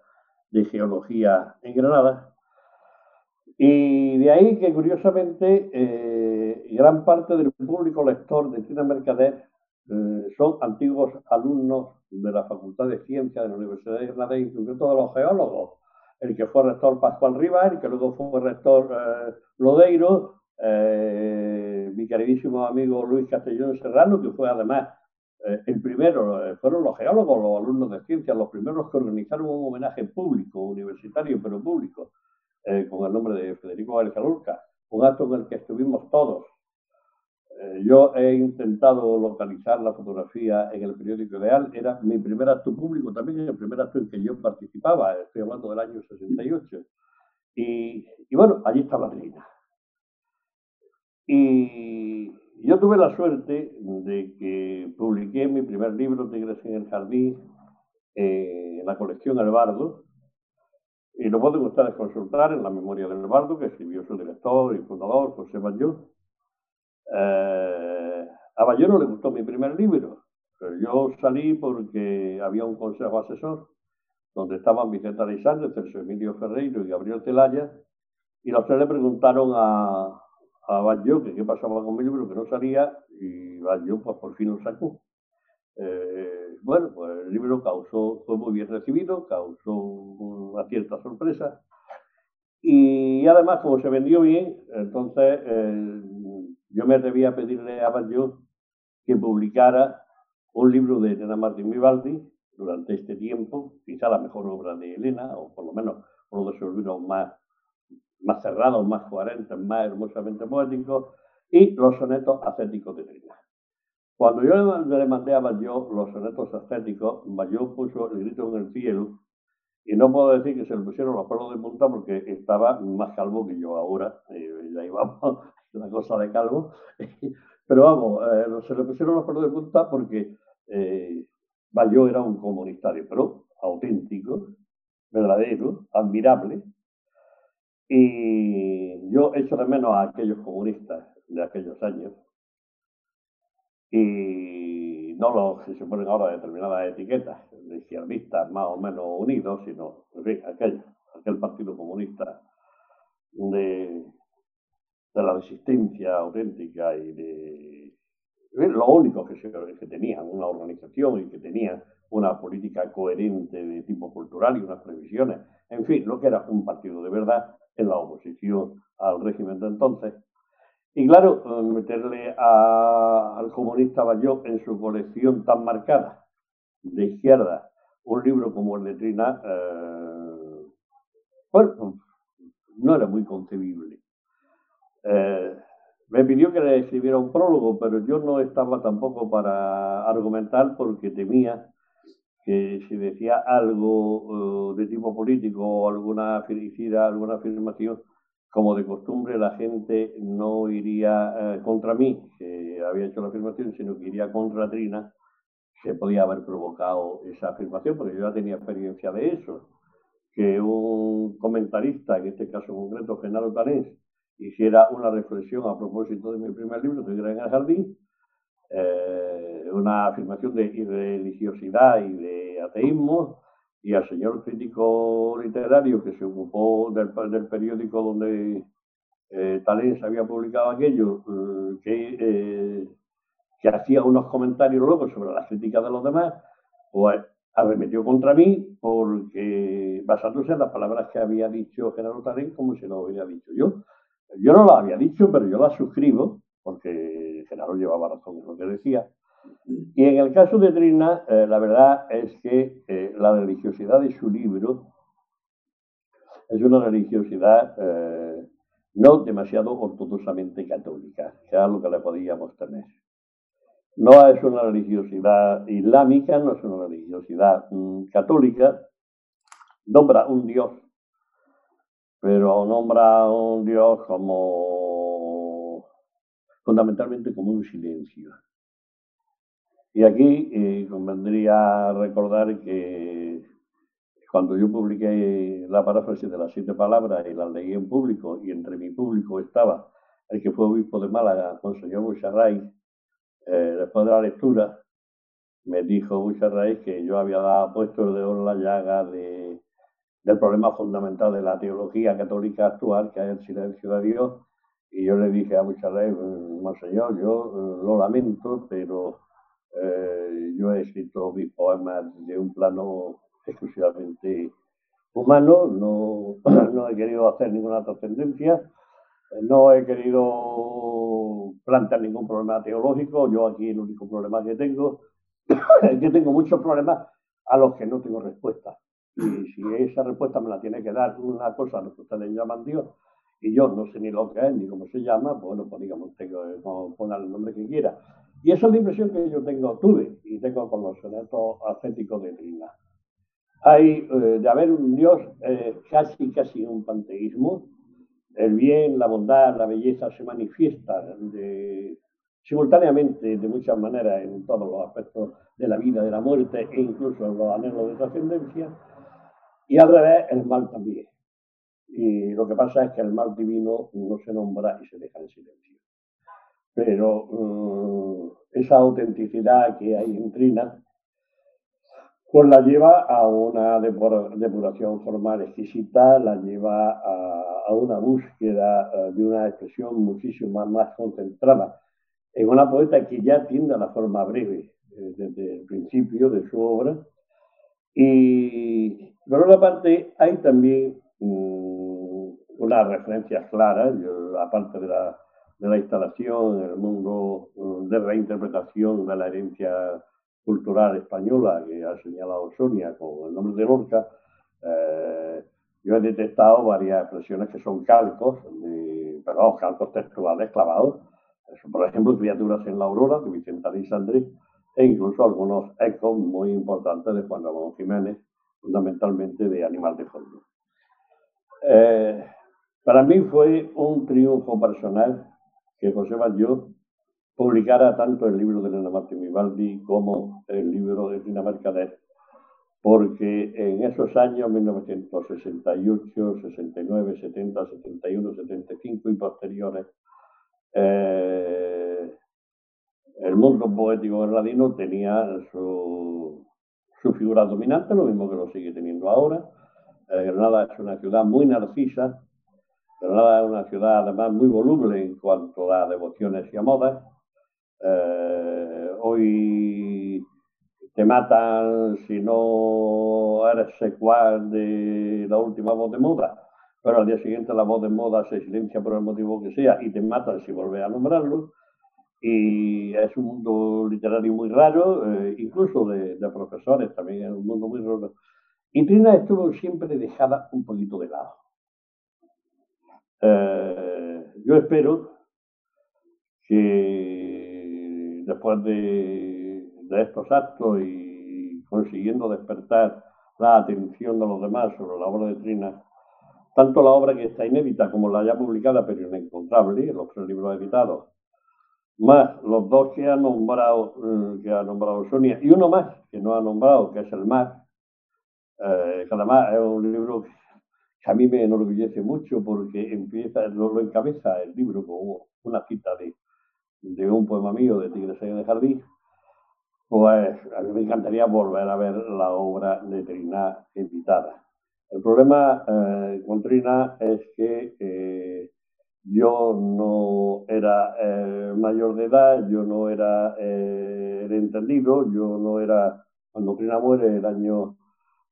de geología en Granada. Y de ahí que curiosamente eh, gran parte del público lector de Trina Mercader eh, son antiguos alumnos de la Facultad de Ciencias de la Universidad de Granada, incluso todos los geólogos. El que fue rector Pascual Rivas, el que luego fue rector eh, Lodeiro, eh, mi queridísimo amigo Luis Castellón Serrano, que fue además eh, el primero, eh, fueron los geólogos, los alumnos de ciencias, los primeros que organizaron un homenaje público, universitario, pero público, con el nombre de Federico García Lorca, un acto en el que estuvimos todos. yo he intentado localizar la fotografía en el periódico Ideal, era mi primer acto público, también el primer acto en que yo participaba, estoy hablando del año 68. Y, bueno, allí estaba Trina y yo tuve la suerte de que publiqué mi primer libro, Tigres en el Jardín, en la colección El Bardo, y lo pueden ustedes consultar en la memoria del Bardo, que escribió su director y fundador, José Bayó. Eh, a Bayó no le gustó mi primer libro, pero yo salí porque había un consejo asesor donde estaban Vicente Alexandre, Celso Emilio Ferreiro y Gabriel Celaya, y los tres le preguntaron a, a Baggio que qué pasaba con mi libro, que no salía, y Baggio pues por fin lo sacó. Eh, bueno, pues el libro causó, fue muy bien recibido, causó una cierta sorpresa. Y además, como se vendió bien, entonces eh, yo me atreví a pedirle a Baggio que publicara un libro de Elena Martín Vivaldi durante este tiempo, quizá la mejor obra de Elena, o por lo menos uno de sus libros más más cerrados, más coherentes, más hermosamente poéticos, y los sonetos ascéticos de Trina. Cuando yo le mandé a Bayó los sonetos ascéticos, Bayó puso el grito en el cielo, y no puedo decir que se le pusieron los pelos de punta porque estaba más calvo que yo ahora, eh, ya íbamos, la cosa de calvo, pero vamos, eh, se le pusieron los pelos de punta porque eh, era un comunista pero auténtico, verdadero, admirable, y yo echo de menos a aquellos comunistas de aquellos años y no los que se ponen ahora determinadas etiquetas. de izquierdistas más o menos unidos, sino, en fin, aquel, aquel Partido Comunista de, de la resistencia auténtica y de lo único que, se, que tenían una organización y que tenían una política coherente de tipo cultural y unas previsiones, en fin, lo que era un partido de verdad en la oposición al régimen de entonces. Y claro, meterle al comunista Bayó en su colección tan marcada de izquierda un libro como el de Trina, eh, bueno, no era muy concebible. Eh, me pidió que le escribiera un prólogo, pero yo no estaba tampoco para argumentar porque temía que si decía algo de tipo político o alguna felicidad, alguna afirmación, como de costumbre, la gente no iría eh, contra mí, que había hecho la afirmación, sino que iría contra Trina, que podía haber provocado esa afirmación, porque yo ya tenía experiencia de eso. Que un comentarista, en este caso concreto, Genaro Tanés, hiciera una reflexión a propósito de mi primer libro, era en el jardín, eh, una afirmación de irreligiosidad y de ateísmo, y al señor crítico literario que se ocupó del, del periódico donde eh, Talens había publicado aquello, eh, que, eh, que hacía unos comentarios luego sobre las críticas de los demás, pues arremetió contra mí porque basándose en las palabras que había dicho Genaro Talens como si lo hubiera dicho yo. Yo no las había dicho, pero yo las suscribo, porque Genaro llevaba razón en lo que decía. Y en el caso de Trina, eh, la verdad es que eh, la religiosidad de su libro es una religiosidad eh, no demasiado ortodoxamente católica, que es lo que le podíamos tener. No es una religiosidad islámica, no es una religiosidad mm, católica, nombra un Dios, pero nombra un Dios como fundamentalmente como un silencio. Y aquí eh, convendría recordar que cuando yo publiqué la paráfrasis de las siete palabras y las leí en público, y entre mi público estaba el que fue obispo de Málaga, Monseñor Bucharray, eh, después de la lectura, me dijo Bucharray que yo había puesto de oro la llaga de, del problema fundamental de la teología católica actual, que es el silencio de Dios, y yo le dije a Bucharray, Monseñor, yo eh, lo lamento, pero eh, yo he escrito mis poemas de un plano exclusivamente humano, no, no he querido hacer ninguna trascendencia, no he querido plantear ningún problema teológico, yo aquí el único problema que tengo es que tengo muchos problemas a los que no tengo respuesta. Y si esa respuesta me la tiene que dar una cosa a lo que ustedes llaman Dios, y yo no sé ni lo que es ni cómo se llama, bueno, pues digamos, tengo, pongan el nombre que quiera. Y esa es la impresión que yo tengo, tuve y tengo con los sonetos ascéticos de Trina. Hay eh, de haber un Dios eh, casi, casi un panteísmo. El bien, la bondad, la belleza se manifiestan simultáneamente de muchas maneras en todos los aspectos de la vida, de la muerte e incluso en los anhelos de trascendencia. Y al revés, el mal también. Y lo que pasa es que el mal divino no se nombra y se deja en silencio pero mm, esa autenticidad que hay en Trina, pues la lleva a una depuración formal exquisita, la lleva a, una búsqueda eh, de una expresión muchísimo más concentrada en una poeta que ya tiende a la forma breve eh, desde el principio de su obra. Y por otra parte, hay también mm, unas referencias claras, aparte de la de la instalación en el mundo mm, de reinterpretación de la herencia cultural española que ha señalado Sonia con el nombre de Lorca, eh, yo he detectado varias expresiones que son calcos, de, perdón, calcos textuales clavados. por ejemplo, Criaturas en la Aurora de Vicente Alexandre e incluso algunos ecos muy importantes de Juan Ramón Jiménez, fundamentalmente de Animal de Fondo. Eh, para mí fue un triunfo personal que José Batlló publicara tanto el libro de Elena Martín Vivaldi como el libro de Tina Mercader, porque en esos años, 1968, 69, 70, 71, 75 y posteriores, eh, el mundo poético granadino tenía su, su figura dominante, lo mismo que lo sigue teniendo ahora. Eh, Granada es una ciudad muy narcisa, Granada es una ciudad además muy voluble en cuanto a devociones y a modas. Eh, hoy te matan si no eres secuaz de la última voz de moda, pero al día siguiente la voz de moda se silencia por el motivo que sea y te matan si vuelves a nombrarlo. Y es un mundo literario muy raro, eh, incluso de, de, profesores también, es un mundo muy raro. Y Trina estuvo siempre dejada un poquito de lado. Eh, yo espero que después de, de estos actos y consiguiendo despertar la atención de los demás sobre la obra de Trina, tanto la obra que está inédita como la ya publicada pero inencontrable, los tres libros editados, más los dos que ha nombrado, eh, que ha nombrado Sonia, y uno más que no ha nombrado, que es el mar, eh, que además es un libro a mí me enorgullece mucho porque empieza, lo, lo encabeza el libro con una cita de, de un poema mío de Tigres el Jardín, pues a mí me encantaría volver a ver la obra de Trina invitada. El problema eh, con Trina es que eh, yo no era eh, mayor de edad, yo no era, eh, entendido, yo no era, cuando Trina muere el año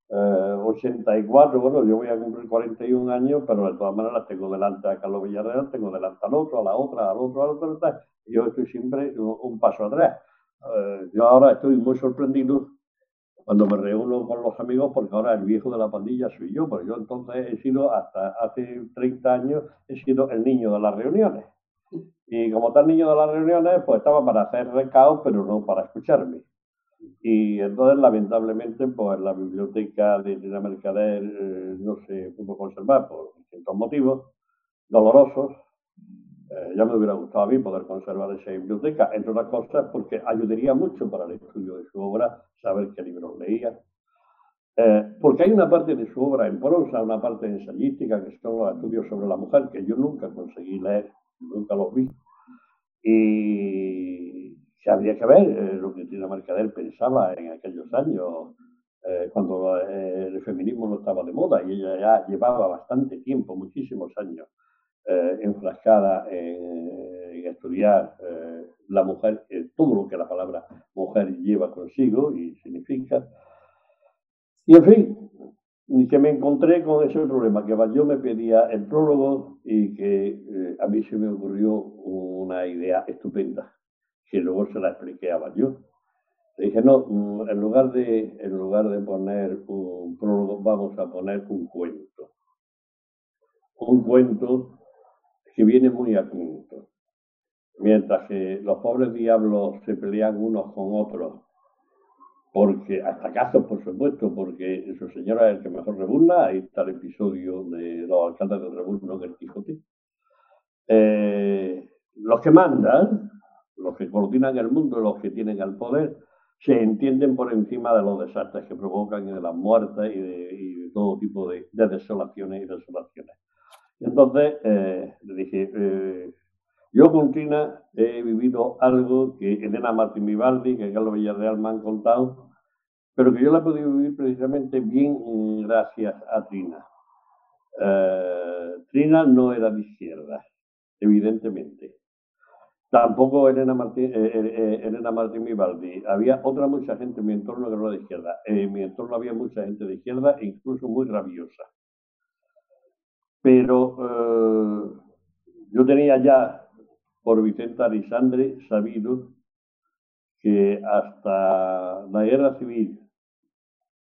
84, bueno, yo voy a cumplir 41 años, pero de todas maneras tengo delante a Carlos Villarreal, tengo delante al otro, a la otra, al otro, al otro, al otro yo estoy siempre un, un paso atrás. yo ahora estoy muy sorprendido cuando me reúno con los amigos, porque ahora el viejo de la pandilla soy yo, pero yo entonces he sido, hasta hace 30 años, he sido el niño de las reuniones. Y como tal niño de las reuniones, pues estaba para hacer recaos, pero no para escucharme. Y entonces, lamentablemente, pues la biblioteca de Trina Mercader eh, no se pudo conservar por distintos motivos dolorosos, eh, ya me hubiera gustado a mí poder conservar esa biblioteca, entre otras cosas porque ayudaría mucho para el estudio de su obra saber qué libros leía. Eh, porque hay una parte de su obra en prosa, una parte ensayística, que son los estudios sobre la mujer, que yo nunca conseguí leer, nunca los vi. Y que habría que ver eh, lo que Tina Mercader pensaba en aquellos años, eh, cuando eh, el feminismo no estaba de moda, y ella ya llevaba bastante tiempo, muchísimos años, enfrascada en, estudiar la mujer, todo lo que la palabra mujer lleva consigo y significa. Y en fin, que me encontré con ese problema, que yo me pedía el prólogo y que a mí se me ocurrió una idea estupenda, que luego se la expliqué a yo. Le dije, no, mm, en lugar, de, en lugar de poner un prólogo, vamos a poner un cuento. Un cuento que viene muy a punto. Mientras que los pobres diablos se pelean unos con otros, porque hasta casos, por supuesto, porque su señora es el que mejor rebunda, ahí está el episodio de los alcaldes de Rebuzno que el Quijote. Eh, los que mandan, los que coordinan el mundo, los que tienen el poder, se entienden por encima de los desastres que provocan y de las muertes y de, todo tipo de, de desolaciones y desolaciones. Entonces eh, dije, eh, yo con Trina he vivido algo que Elena Martín Vivaldi, que Carlos Villarreal me han contado, pero que yo la he podido vivir precisamente bien gracias a Trina. Eh, Trina no era de izquierda, evidentemente. Tampoco Elena Martín, eh, eh, Elena Martín Vivaldi. Había otra mucha gente en mi entorno que era de izquierda. En mi entorno había mucha gente de izquierda, incluso muy rabiosa. Pero eh, yo tenía ya por Vicente Arisandre sabido que hasta la guerra civil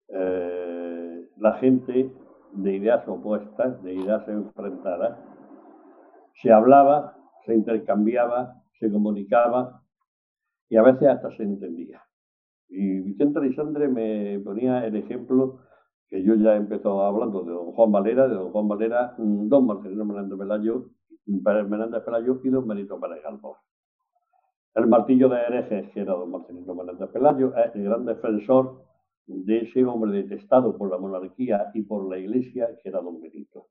eh, la gente de ideas opuestas, de ideas enfrentadas, se hablaba, se intercambiaba, se comunicaba y a veces hasta se entendía. Y Vicente Arisandre me ponía el ejemplo que yo ya he empezado hablando de don Juan Valera, de don Juan Valera, don Marcelino Menéndez Pelayo, Pelayo y don Benito Pérez Galdós. El martillo de herejes, que era don Marcelino Menéndez Pelayo, el gran defensor de ese hombre detestado por la monarquía y por la iglesia, que era don Benito.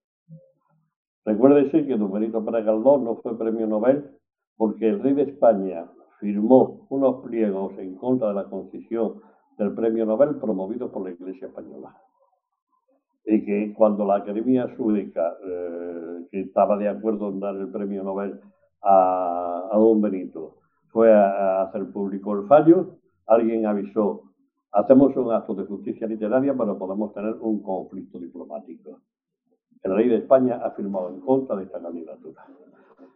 Recuérdese que Benito Pérez Galdós no fue premio Nobel porque el rey de España firmó unos pliegos en contra de la concesión del premio Nobel promovido por la Iglesia Española. Y que cuando la Academia Sueca, eh, que estaba de acuerdo en dar el premio Nobel a, don Benito, fue a, hacer público el fallo, alguien avisó, hacemos un acto de justicia literaria para podamos tener un conflicto diplomático. El rey de España ha firmado en contra de esta candidatura.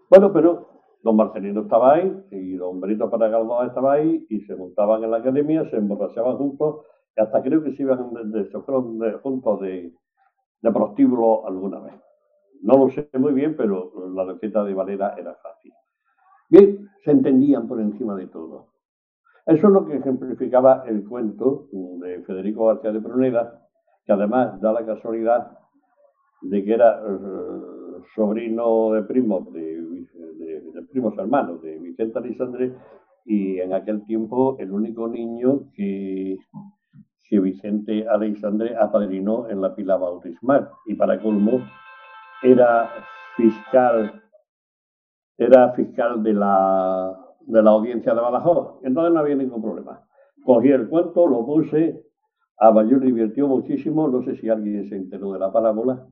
Bueno, pero Don Marcelino estaba ahí y don Benito Paragalboa estaba ahí y se montaban en la academia, se emborrachaban juntos y hasta creo que se iban de, de, juntos de, de prostíbulo alguna vez. No lo sé muy bien, pero la receta de Valera era fácil. Bien, se entendían por encima de todo. Eso es lo que ejemplificaba el cuento de Federico García de Pruneda, que además da la casualidad de que era eh, sobrino de primos de de, primos hermanos de Vicente Alexandre y en aquel tiempo el único niño que, que Vicente Alexandre apadrinó en la pila bautismal y para colmo era fiscal era fiscal de la, de la audiencia de Badajoz. Entonces no había ningún problema. Cogí el cuento, lo puse, a Bayón divirtió muchísimo, no sé si alguien se enteró de la parábola,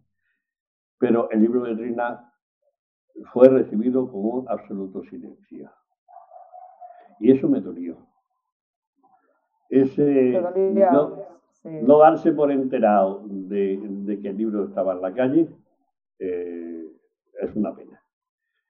pero el libro de Trina fue recibido con un absoluto silencio. Y eso me dolió. Ese no, darse por enterado de, que el libro estaba en la calle eh, es una pena.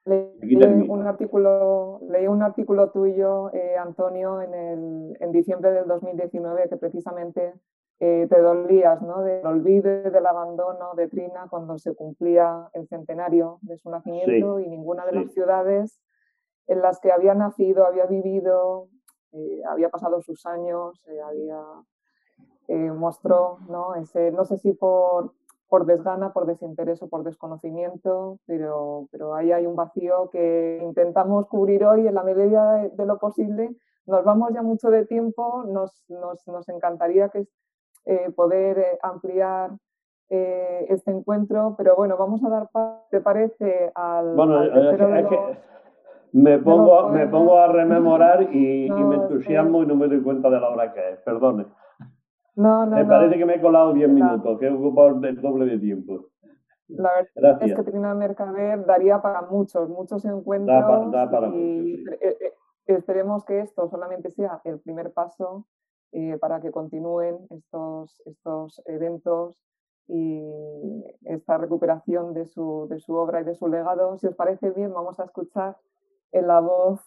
Leí un artículo, leí un artículo tuyo, eh, Antonio, en, el, en diciembre del 2019 que precisamente eh, te dolías ¿no? del olvido del abandono de Trina cuando se cumplía el centenario de su nacimiento y ninguna de las ciudades en las que había nacido, había vivido, eh, había pasado sus años, eh, había, mostró ¿no? Ese, no sé si por, por desgana, por desinterés o por desconocimiento, pero, pero ahí hay un vacío que intentamos cubrir hoy en la medida de, lo posible. Nos vamos ya mucho de tiempo, nos, nos, nos encantaría que eh, poder eh, ampliar eh, este encuentro, pero bueno, vamos a dar ¿te parece? Al, bueno, me, pongo, me pongo a rememorar y, me entusiasmo y no me doy cuenta de la hora que es, perdone. No, no, me parece que me he colado 10 minutos, que he ocupado el doble de tiempo. La verdad es que Trina Mercader daría para muchos, muchos encuentros. Da, para y esperemos que esto solamente sea el primer paso eh, para que continúen estos, estos eventos y esta recuperación de su, de su obra y de su legado. Si os parece bien, vamos a escuchar en la voz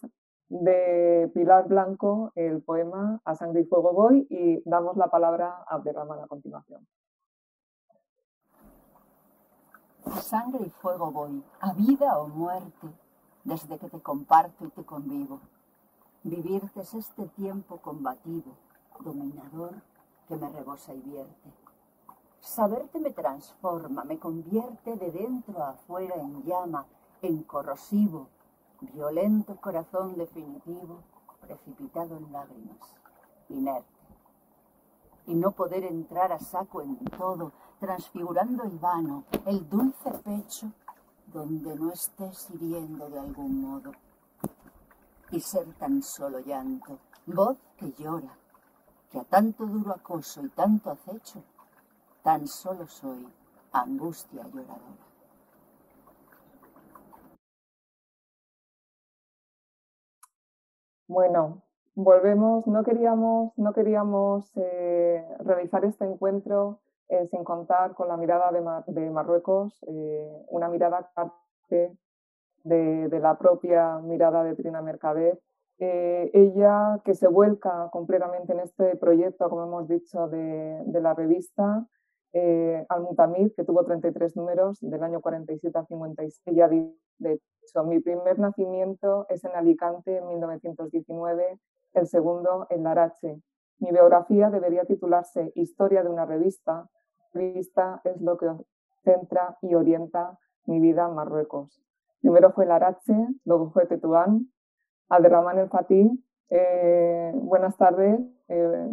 de Pilar Blanco el poema A Sangre y Fuego Voy y damos la palabra a Abderrahman a continuación. A sangre y fuego voy, a vida o muerte, desde que te comparto y te convivo. Vivirte es este tiempo combativo, dominador que me rebosa y vierte. Saberte me transforma, me convierte de dentro a afuera en llama, en corrosivo, violento corazón definitivo, precipitado en lágrimas, inerte. Y no poder entrar a saco en todo, transfigurando el vano, el dulce pecho, donde no estés hiriendo de algún modo. Y ser tan solo llanto, voz que llora, que a tanto duro acoso y tanto acecho, tan solo soy angustia lloradora. Bueno, volvemos. No queríamos, no queríamos eh, realizar este encuentro eh, sin contar con la mirada de, Marruecos, eh, una mirada parte de, de, la propia mirada de Trina Mercader eh, ella que se vuelca completamente en este proyecto, como hemos dicho, de, la revista eh, Al-Mutamid, que tuvo 33 números del año 47 a 56. Ella de hecho, mi primer nacimiento es en Alicante en 1919, el segundo en Larache. Mi biografía debería titularse Historia de una revista. Revista es lo que centra y orienta mi vida en Marruecos. Primero fue Larache, luego fue Tetuán, Abderrahman El Fatih. Eh, buenas tardes. Eh,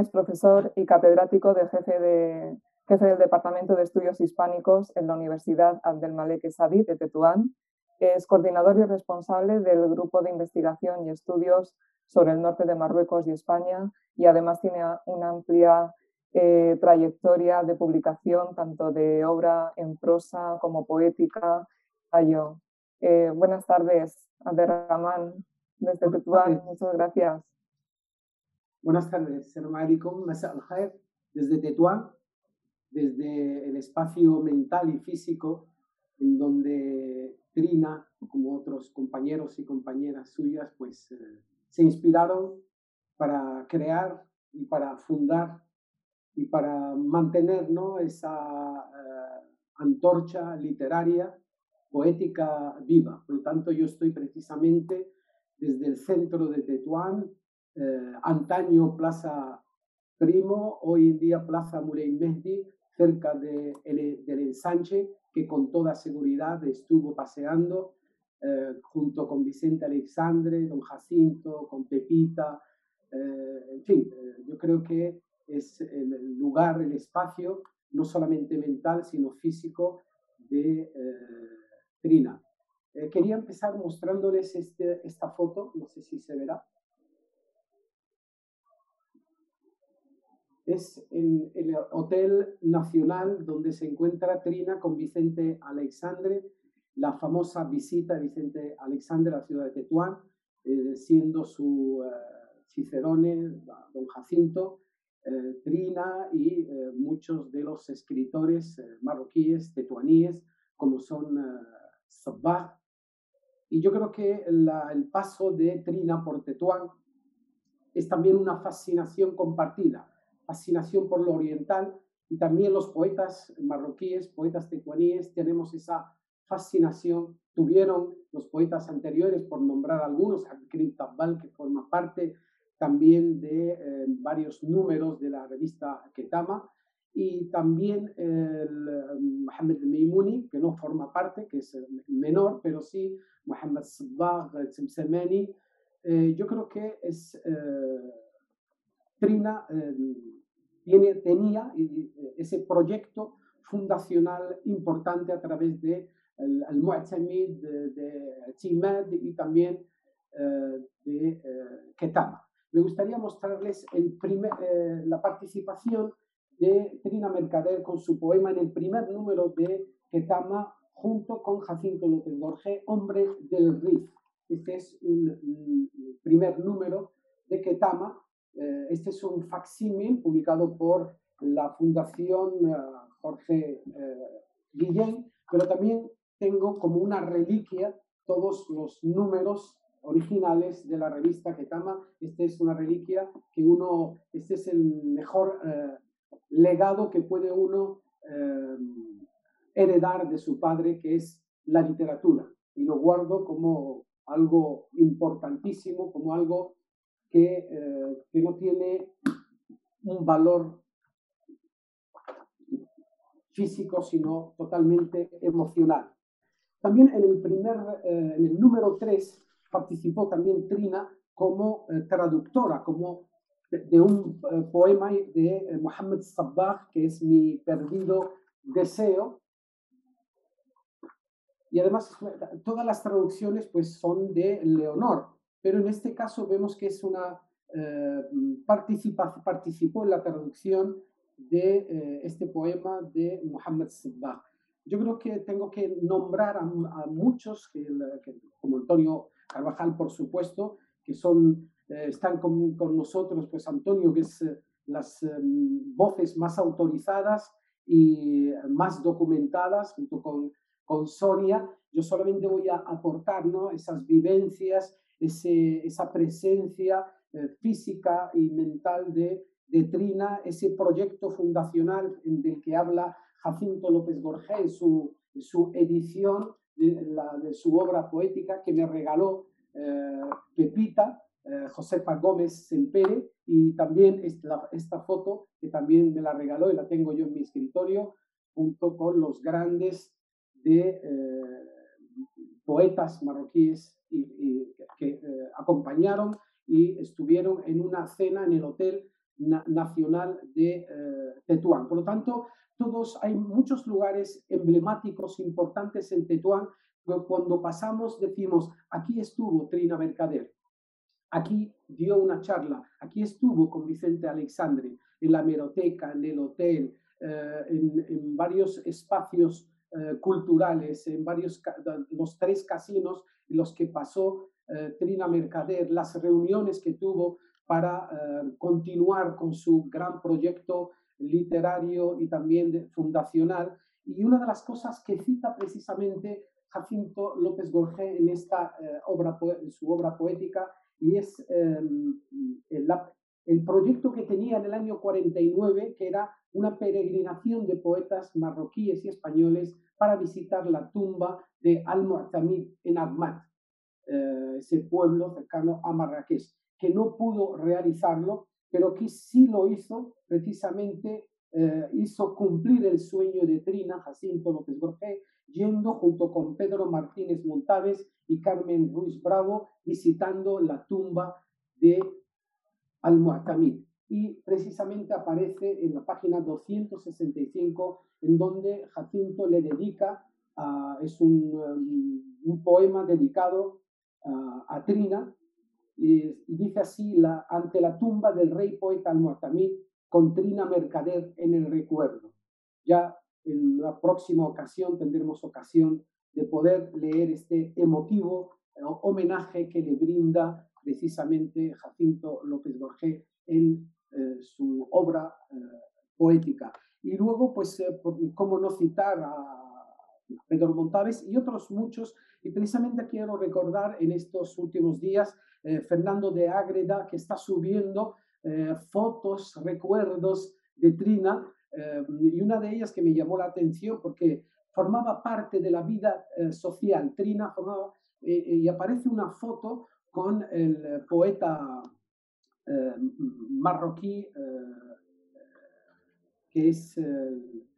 es profesor y catedrático de jefe, de jefe del Departamento de Estudios Hispánicos en la Universidad Abdelmalek Sadi de Tetuán. Es coordinador y responsable del Grupo de Investigación y Estudios sobre el norte de Marruecos y España y además tiene una amplia eh, trayectoria de publicación tanto de obra en prosa como poética. Eh, buenas tardes, Abderrahman, desde Tetuán. Muchas gracias. Buenas tardes, alaikum, desde Tetuán, desde el espacio mental y físico en donde Trina, como otros compañeros y compañeras suyas, pues eh, se inspiraron para crear y para fundar y para mantener ¿no? esa eh, antorcha literaria, poética viva. Por lo tanto, yo estoy precisamente desde el centro de Tetuán, eh, antaño Plaza Primo, hoy en día Plaza Muley Mehdi, cerca de, del ensanche, que con toda seguridad estuvo paseando eh, junto con Vicente Alexandre, don Jacinto, con Pepita, en fin, yo creo que es el lugar, el espacio, no solamente mental, sino físico de eh, Trina. Eh, quería empezar mostrándoles este, esta foto, no sé si se verá. Es en el Hotel Nacional donde se encuentra Trina con Vicente Alexandre, la famosa visita de Vicente Alexandre a la ciudad de Tetuán, eh, siendo su Cicerone, don Jacinto, eh, Trina y eh, muchos de los escritores eh, marroquíes, tetuaníes, como son Sabbah. Y yo creo que el paso de Trina por Tetuán es también una fascinación compartida, fascinación por lo oriental y también los poetas marroquíes, poetas tetuaníes, tenemos esa fascinación. Tuvieron los poetas anteriores, por nombrar algunos, Akrim Tabbal, que forma parte también de eh, varios números de la revista Ketama y también el eh, Mohamed Meimouni, que no forma parte, que es menor, pero sí Mohamed Sabbagh, Tsimsemeni. Eh, yo creo que es Trina tiene, tenía ese proyecto fundacional importante a través de el, el Mu'tamid, de, Timad y también de Ketama me gustaría mostrarles el primer, eh, la participación de Trina Mercader con su poema en el primer número de Ketama junto con Jacinto López Gorge, Hombre del Rif. Este es un, primer número de Ketama. Eh, este es un facsímil publicado por la Fundación eh, Jorge Guillén, pero también tengo como una reliquia todos los números originales de la revista Ketama. Esta es una reliquia que uno, este es el mejor eh, legado que puede uno eh, heredar de su padre, que es la literatura. Y lo guardo como algo importantísimo, como algo que, eh, que no tiene un valor físico, sino totalmente emocional. También en el primer, en el número 3, participó también Trina como eh, traductora, como de, un eh, poema de eh, Mohammed Sabbagh, que es Mi perdido deseo. Y además todas las traducciones pues son de Leonor, pero en este caso vemos que es una participa, participó en la traducción de este poema de Mohammed Sabbagh. Yo creo que tengo que nombrar a, muchos, como Antonio Carvajal, por supuesto, que son, eh, están con, con, nosotros, pues Antonio, que es eh, las em, voces más autorizadas y más documentadas, junto con, con Sonia. Yo solamente voy a aportar ¿no? esas vivencias, ese, esa presencia eh, física y mental de, de Trina, ese proyecto fundacional del que habla Jacinto López Gorgé en su, su edición de, su obra poética que me regaló Pepita, eh, Josefa Gómez Sempere, y también esta, esta foto que también me la regaló y la tengo yo en mi escritorio, junto con los grandes de eh, poetas marroquíes que acompañaron y estuvieron en una cena en el Hotel Nacional de Tetuán. Por lo tanto, todos, hay muchos lugares emblemáticos, importantes en Tetuán, cuando pasamos decimos, aquí estuvo Trina Mercader. Aquí dio una charla, aquí estuvo con Vicente Alexandre en la meroteca, en el hotel, eh, en, varios espacios eh, culturales, en varios, los tres casinos en los que pasó eh, Trina Mercader, las reuniones que tuvo para continuar con su gran proyecto literario y también fundacional. Y una de las cosas que cita precisamente Jacinto López Gorgé en esta obra, su obra poética y es em, el, proyecto que tenía en el año 49, que era una peregrinación de poetas marroquíes y españoles para visitar la tumba de Al-Mu'tamid en Ahmad, eh, ese pueblo cercano a Marrakech, que no pudo realizarlo, pero que sí lo hizo, precisamente eh, hizo cumplir el sueño de Trina, Jacinto López Gorgé, yendo junto con Pedro Martínez Montaves y Carmen Ruiz Bravo, visitando la tumba de Al-Mu'tamid. Y precisamente aparece en la página 265, en donde Jacinto le dedica, es um, un, poema dedicado a Trina, y, dice así, la, ante la tumba del rey poeta Al-Mu'tamid, con Trina Mercader en el recuerdo. Ya en la próxima ocasión tendremos ocasión de poder leer este emotivo eh, homenaje que le brinda precisamente Jacinto López Borges en eh, su obra eh, poética. Y luego, pues, cómo no citar a Pedro Montaves y otros muchos. Y precisamente quiero recordar en estos últimos días Fernando de Ágreda, que está subiendo fotos, recuerdos de Trina, y una de ellas que me llamó la atención porque formaba parte de la vida eh, social. Trina formaba, eh, eh, y aparece una foto con el poeta marroquí que es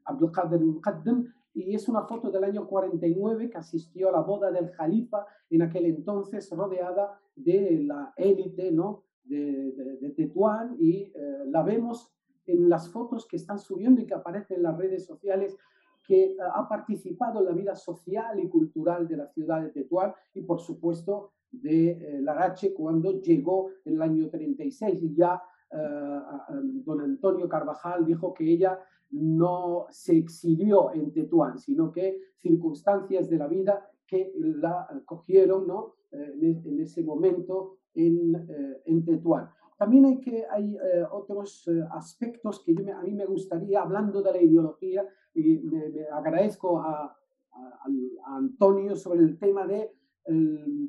Abdelkader Muqaddam, y es una foto del año 49 que asistió a la boda del Jalifa en aquel entonces, rodeada de la élite ¿no? de, de, Tetuán, y la vemos en las fotos que están subiendo y que aparecen en las redes sociales que eh, ha participado en la vida social y cultural de la ciudad de Tetuán y, por supuesto, de eh, Larache cuando llegó en el año 36 y ya eh, don Antonio Carvajal dijo que ella no se exilió en Tetuán, sino que circunstancias de la vida que la cogieron ¿no? en, ese momento en, en Tetuán. También hay, que, hay otros aspectos que a mí me gustaría, hablando de la ideología, y agradezco a, Antonio sobre el tema de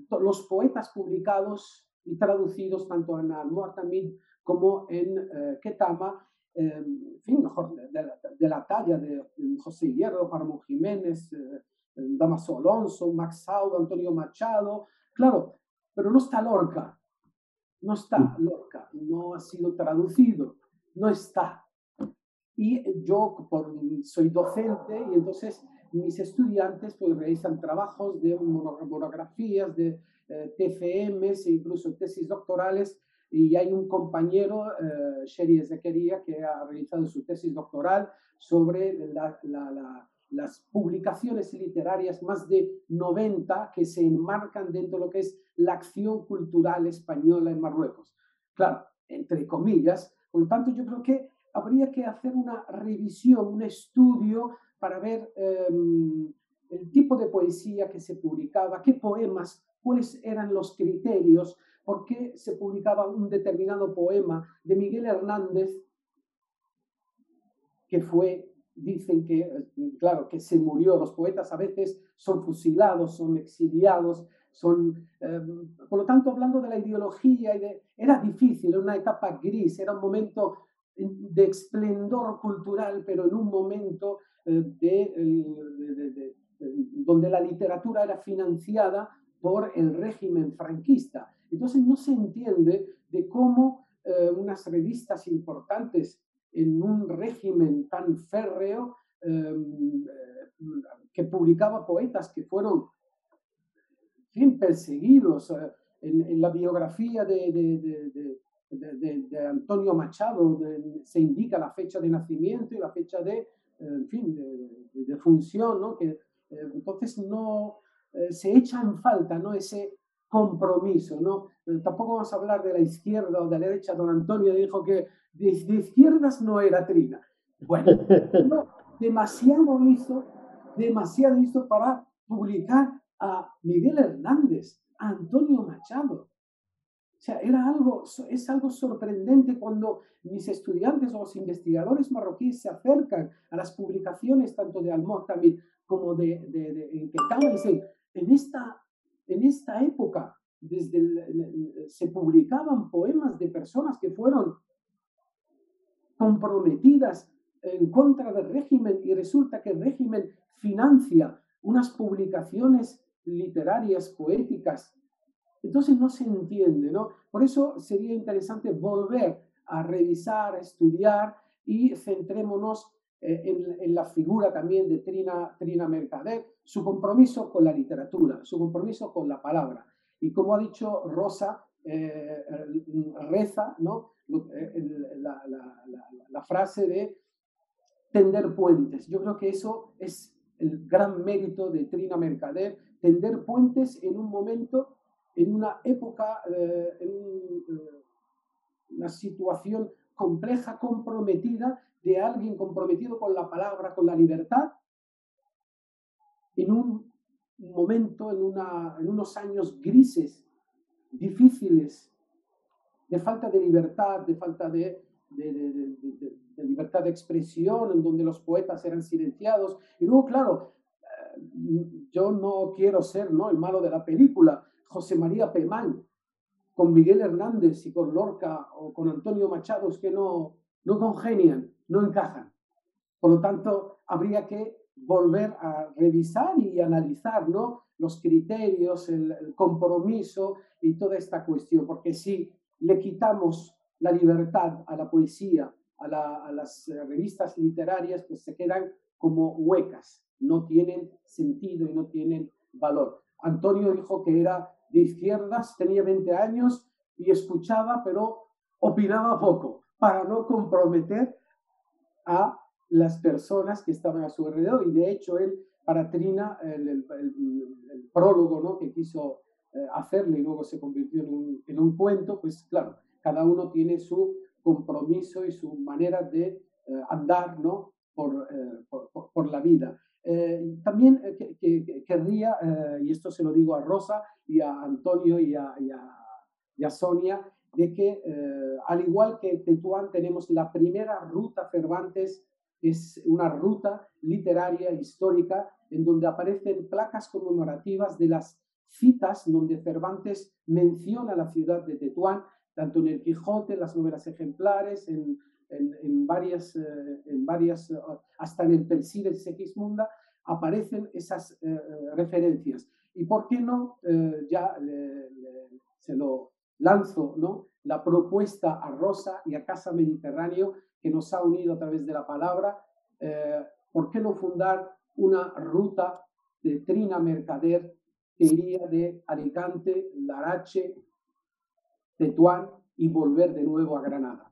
los poetas publicados y traducidos tanto en Al-Mu'tamid como en eh, Ketama, en fin, mejor, de, la talla de José Hierro, Ramón Jiménez, eh, Damaso Alonso, Max Saudo, Antonio Machado, claro, pero no está Lorca, no está Lorca, no ha sido traducido, no está. Y yo por, soy docente y entonces mis estudiantes pues realizan trabajos de monografías, de eh, TFMs e incluso tesis doctorales y hay un compañero, eh, Sherry Ezequería, que ha realizado su tesis doctoral sobre las publicaciones literarias, más de 90 que se enmarcan dentro de lo que es la acción cultural española en Marruecos. Claro, entre comillas. Por lo tanto, yo creo que habría que hacer una revisión, un estudio para ver em, el tipo de poesía que se publicaba, qué poemas, cuáles eran los criterios, por qué se publicaba un determinado poema de Miguel Hernández, que fue, dicen que, claro, que se murió. Los poetas a veces son fusilados, son exiliados, son, em, por lo tanto, hablando de la ideología, y de, era difícil, era una etapa gris, era un momento de esplendor cultural, pero en un momento eh, de, donde la literatura era financiada por el régimen franquista. Entonces no se entiende de cómo eh, unas revistas importantes en un régimen tan férreo em, eh, que publicaba poetas que fueron perseguidos. En, la biografía de, de, Antonio Machado se indica la fecha de nacimiento y la fecha de, en fin, de, función, ¿no? Que, eh, entonces no eh, se echa en falta ¿no? ese compromiso, ¿no? Eh, tampoco vamos a hablar de la izquierda o de la derecha. Don Antonio dijo que de, izquierdas no era Trina. Bueno, demasiado hizo, demasiado hizo para publicar a Miguel Hernández, a Antonio Machado. O sea, era algo, es algo sorprendente cuando mis estudiantes o los investigadores marroquíes se acercan a las publicaciones tanto de Al-Muhtamid como de, de, de, y dicen, en esta en esta época, desde se publicaban poemas de personas que fueron comprometidas en contra del régimen y resulta que el régimen financia unas publicaciones literarias, poéticas. Entonces no se entiende, ¿no? Por eso sería interesante volver a revisar, a estudiar y centrémonos eh, en, la figura también de Trina, Trina Mercader, su compromiso con la literatura, su compromiso con la palabra. Y como ha dicho Rosa, eh, reza ¿no? Eh, la, la, frase de tender puentes. Yo creo que eso es el gran mérito de Trina Mercader, tender puentes en un momento, en una época, en una situación compleja, comprometida, de alguien comprometido con la palabra, con la libertad, en un momento, en, una, en unos años grises, difíciles, de falta de libertad, de falta de, de, libertad de expresión, en donde los poetas eran silenciados. Y luego, claro, eh, yo no quiero ser ¿no? el malo de la película, José María Pemán, con Miguel Hernández y con Lorca o con Antonio Machado, es que no, no congenian no encajan. Por lo tanto, habría que volver a revisar y analizar ¿no? los criterios, el, compromiso y toda esta cuestión, porque si le quitamos la libertad a la poesía, a, las eh, revistas literarias, pues se quedan como huecas, no tienen sentido y no tienen valor. Antonio dijo que era de izquierdas, tenía 20 años y escuchaba, pero opinaba poco, para no comprometer a las personas que estaban a su alrededor. Y de hecho, él, para Trina, el, prólogo ¿no? que quiso eh, hacerle y luego se convirtió en un, en un, cuento, pues claro, cada uno tiene su compromiso y su manera de eh, andar ¿no? por, eh, por, la vida. también que, querría, y esto se lo digo a Rosa y a Antonio y a, y a, y a Sonia, de que, eh, al igual que Tetuán, tenemos la primera ruta Cervantes, es una ruta literaria histórica en donde aparecen placas conmemorativas de las citas donde Cervantes menciona la ciudad de Tetuán, tanto en el Quijote, en las novelas ejemplares, en, en, varias, eh, en varias, hasta en el Persil de Segismunda, aparecen esas eh, referencias. ¿Y por qué no? ya se lo lanzo la propuesta a Rosa y a Casa Mediterráneo que nos ha unido a través de la palabra. Eh, ¿Por qué no fundar una ruta de Trina Mercader que iría de Alicante, Larache, Tetuán y volver de nuevo a Granada?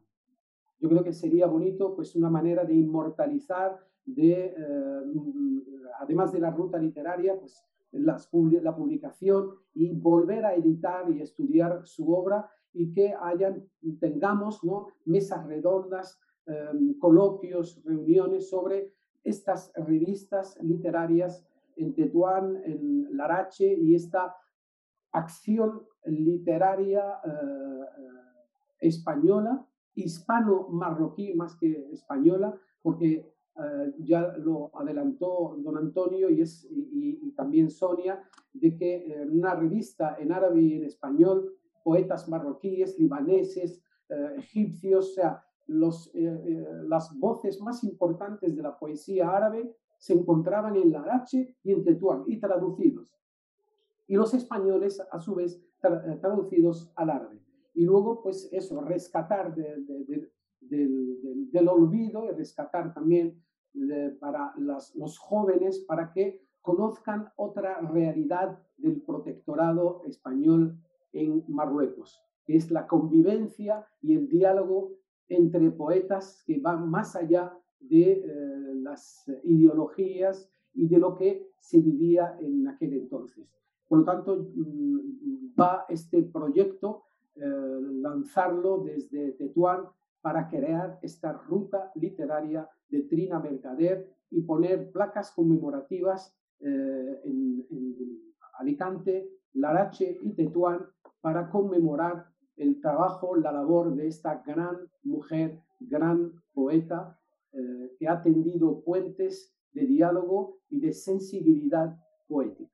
Yo creo que sería bonito, pues una manera de inmortalizar, de, eh, además de la ruta literaria, pues la publicación y volver a editar y estudiar su obra y que hayan, tengamos ¿no? mesas redondas, em, coloquios, reuniones sobre estas revistas literarias en Tetuán, en Larache y esta acción literaria eh, española, hispano-marroquí más que española, porque eh, ya lo adelantó don Antonio y, es, y, también Sonia, de que en una revista en árabe y en español, poetas marroquíes, libaneses, eh, egipcios, o sea, los, eh, las voces más importantes de la poesía árabe se encontraban en Larache y en Tetuán y traducidos. Y los españoles, a su vez, traducidos al árabe. Y luego, pues eso, rescatar de, del, olvido y rescatar también para los jóvenes para que conozcan otra realidad del protectorado español en Marruecos, que es la convivencia y el diálogo entre poetas que van más allá de eh, las ideologías y de lo que se vivía en aquel entonces. Por lo tanto, mm, va este proyecto, lanzarlo desde Tetuán para crear esta ruta literaria de Trina Mercader y poner placas conmemorativas en, en Alicante, Larache y Tetuán para conmemorar el trabajo, la labor de esta gran mujer, gran poeta, eh, que ha tendido puentes de diálogo y de sensibilidad poética.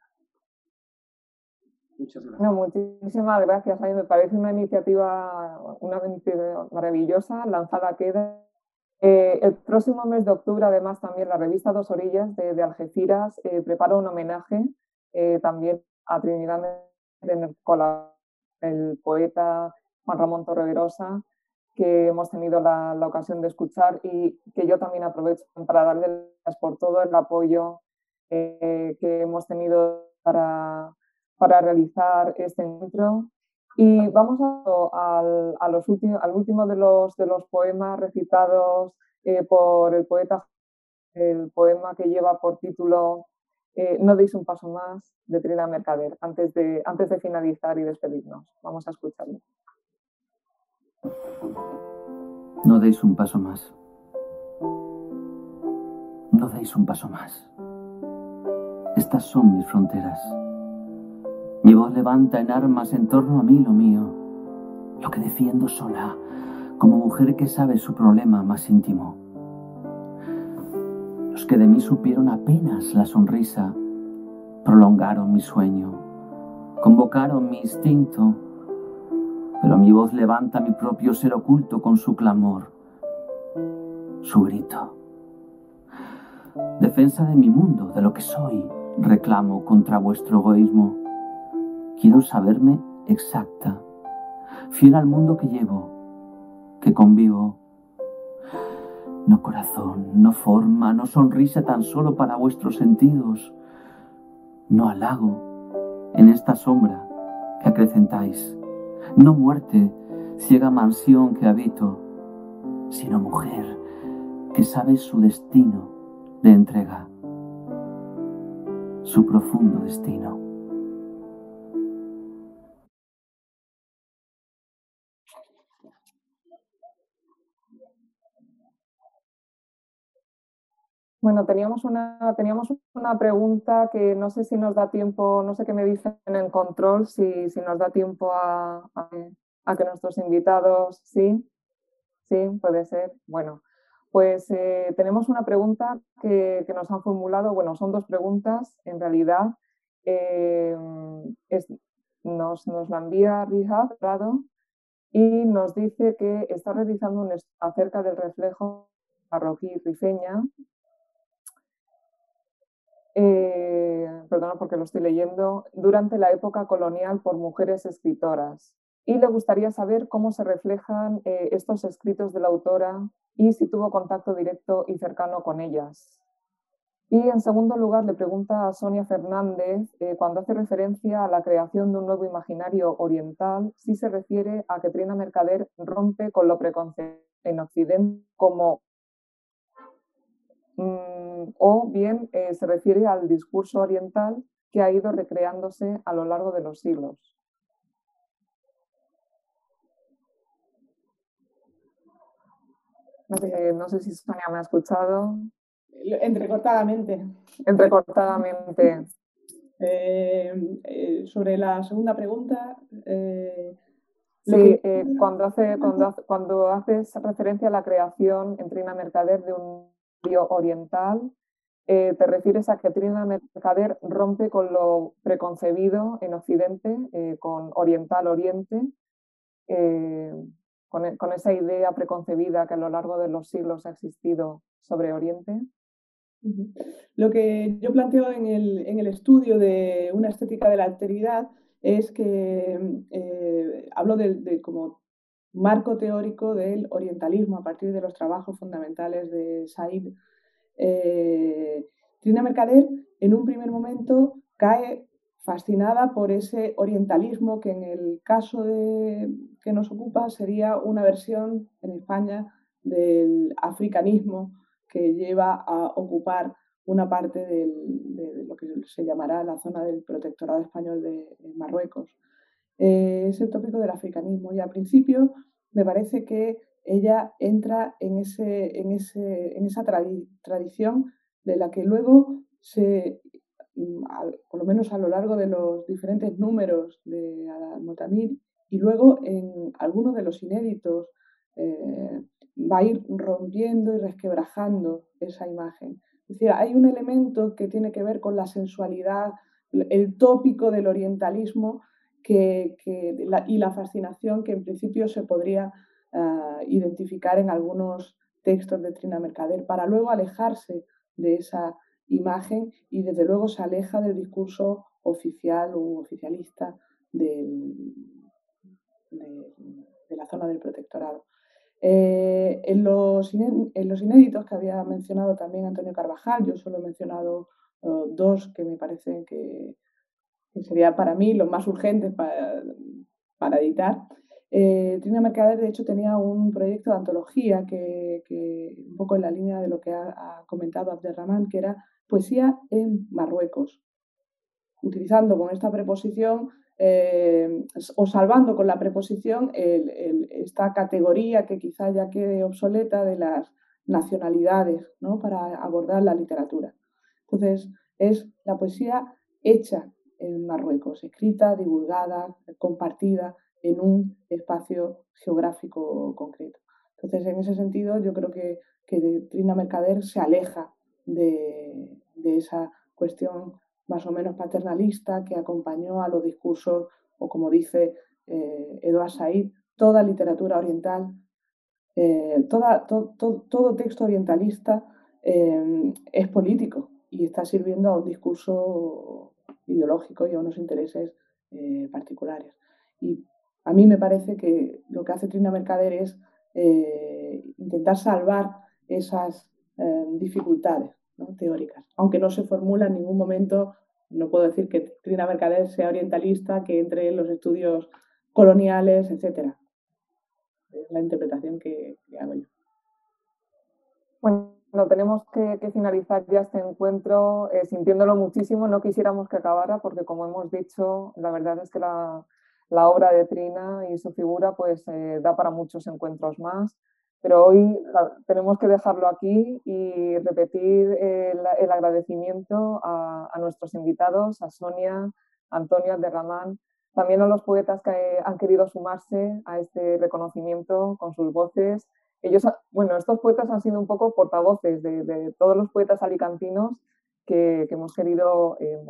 Muchas gracias. muchísimas gracias. A mí me parece una iniciativa, una iniciativa maravillosa, lanzada queda. Eh, el próximo mes de octubre, además, también la revista Dos Orillas de, Algeciras eh, prepara un homenaje también a Trinidad con el poeta Juan Ramón Torregrosa, que hemos tenido la, ocasión de escuchar y que yo también aprovecho para darle gracias por todo el apoyo eh, que hemos tenido para, para realizar este encuentro. Y vamos a, a los últimos, al último de los, de los poemas recitados eh, por el poeta, el poema que lleva por título eh, no deis un paso más de Trina Mercader antes de, antes de finalizar y despedirnos. Vamos a escucharlo. No deis un paso más. No deis un paso más. Estas son mis fronteras. Mi voz levanta en armas en torno a mí lo mío, lo que defiendo sola, como mujer que sabe su problema más íntimo que de mí supieron apenas la sonrisa, prolongaron mi sueño, convocaron mi instinto, pero mi voz levanta mi propio ser oculto con su clamor, su grito. Defensa de mi mundo, de lo que soy, reclamo contra vuestro egoísmo. Quiero saberme exacta, fiel al mundo que llevo, que convivo. No corazón, no forma, no sonrisa tan solo para vuestros sentidos, no halago en esta sombra que acrecentáis, no muerte, ciega mansión que habito, sino mujer que sabe su destino de entrega, su profundo destino. Bueno, teníamos una, teníamos una pregunta que no sé si nos da tiempo, no sé qué me dicen en control, si, si nos da tiempo a, a, que nuestros invitados, sí, sí, puede ser. Bueno, pues eh, tenemos una pregunta que, que, nos han formulado, bueno, son dos preguntas en realidad. Eh, nos, nos, la envía Rihad Prado y nos dice que está realizando un acerca del reflejo marroquí rifeña eh, perdona porque lo estoy leyendo, durante la época colonial por mujeres escritoras. Y le gustaría saber cómo se reflejan eh, estos escritos de la autora y si tuvo contacto directo y cercano con ellas. Y en segundo lugar le pregunta a Sonia Fernández, eh, cuando hace referencia a la creación de un nuevo imaginario oriental, si se refiere a que Trina Mercader rompe con lo preconcebido en Occidente como Mm, o bien eh, se refiere al discurso oriental que ha ido recreándose a lo largo de los siglos. No sé, si Sonia me ha escuchado. Entrecortadamente. Entrecortadamente. Eh, eh, sobre la segunda pregunta. sí, cuando, hace, cuando, cuando haces referencia a la creación en Trina Mercader de un oriental, eh, te refieres a que Trina Mercader rompe con lo preconcebido en Occidente, eh, con Oriental-Oriente, eh, con, con, esa idea preconcebida que a lo largo de los siglos ha existido sobre Oriente. Lo que yo planteo en el, en el estudio de una estética de la alteridad es que hablo de, de, como marco teórico del orientalismo a partir de los trabajos fundamentales de Said. Eh, Trina Mercader en un primer momento cae fascinada por ese orientalismo que en el caso de, que nos ocupa sería una versión en España del africanismo que lleva a ocupar una parte de lo que se llamará la zona del protectorado español de Marruecos. Eh, es el tópico del africanismo. Y al principio me parece que ella entra en, ese, en, ese, en esa tradición de la que luego se, mm, por lo menos a lo largo de los diferentes números de Al-Mutamir y luego en algunos de los inéditos eh, va a ir rompiendo y resquebrajando esa imagen. Es decir, hay un elemento que tiene que ver con la sensualidad, el tópico del orientalismo que, y la fascinación que en principio se podría ah, identificar en algunos textos de Trina Mercader, para luego alejarse de esa imagen y desde luego se aleja del discurso oficial o oficialista de, la zona del protectorado. Eh, en, los, en, los, inéditos que había mencionado también Antonio Carvajal, yo solo he mencionado uh, dos que me parecen que, sería para mí los más urgentes para, para editar. Eh, Trina Mercader, de hecho, tenía un proyecto de antología que un poco en la línea de lo que ha, ha comentado Abderramán, que era poesía en Marruecos, utilizando con esta preposición eh, o salvando con la preposición esta categoría que quizá ya quede obsoleta de las nacionalidades ¿no? para abordar la literatura. Entonces, es la poesía hecha en Marruecos, escrita, divulgada, compartida en un espacio geográfico concreto. Entonces, en ese sentido, yo creo que, que Trina Mercader se aleja de, de esa cuestión más o menos paternalista que acompañó a los discursos, o como dice eh, Eduard Said, toda literatura oriental, eh, toda, todo texto orientalista eh, es político y está sirviendo a un discurso ideológico y a unos intereses particulares. Y a mí me parece que lo que hace Trina Mercader es intentar salvar esas dificultades teóricas, aunque no se formula en ningún momento, no puedo decir que Trina Mercader sea orientalista, que entre en los estudios coloniales, etc. Es la interpretación que, hago yo. Bueno, tenemos que, finalizar ya este encuentro eh, sintiéndolo muchísimo. No quisiéramos que acabara porque, como hemos dicho, la verdad es que la, obra de Trina y su figura pues eh, da para muchos encuentros más. Pero hoy tenemos que dejarlo aquí y repetir el, agradecimiento a, nuestros invitados, a Sonia, Antonio Derramán, también a los poetas que han querido sumarse a este reconocimiento con sus voces. Ellos, bueno, estos poetas han sido un poco portavoces de, todos los poetas alicantinos que, hemos querido eh,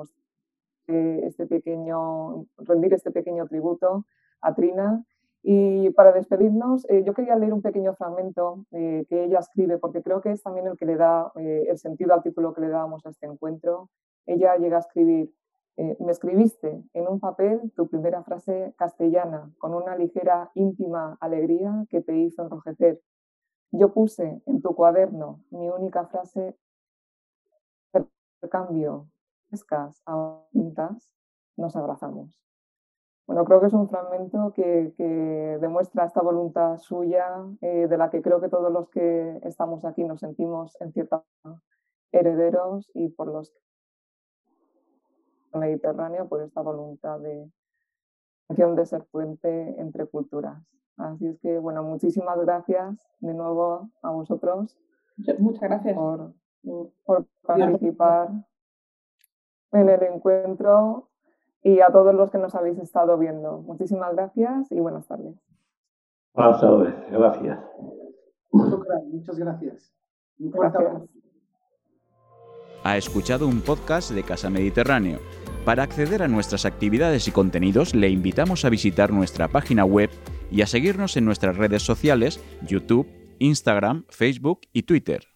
eh, este pequeño, rendir este pequeño tributo a Trina y para despedirnos, eh, yo quería leer un pequeño fragmento eh, que ella escribe, porque creo que es también el que le da eh, el sentido al título que le dábamos a este encuentro. Ella llega a escribir, me escribiste en un papel tu primera frase castellana, con una ligera, íntima alegría que te hizo enrojecer. Yo puse en tu cuaderno mi única frase, cambio, escas a tintas, nos abrazamos. Bueno, creo que es un fragmento que, demuestra esta voluntad suya, eh, de la que creo que todos los que estamos aquí nos sentimos en cierta herederos y por los Mediterráneo, por esta voluntad de, de ser puente entre culturas. Así es que, bueno, muchísimas gracias de nuevo a vosotros. Muchas gracias por, por participar en el encuentro y a todos los que nos habéis estado viendo. Muchísimas gracias y buenas tardes. Buenas tardes, gracias. Muchas gracias. Un Ha escuchado un podcast de Casa Mediterráneo. Para acceder a nuestras actividades y contenidos le invitamos a visitar nuestra página web y a seguirnos en nuestras redes sociales, YouTube, Instagram, Facebook y Twitter.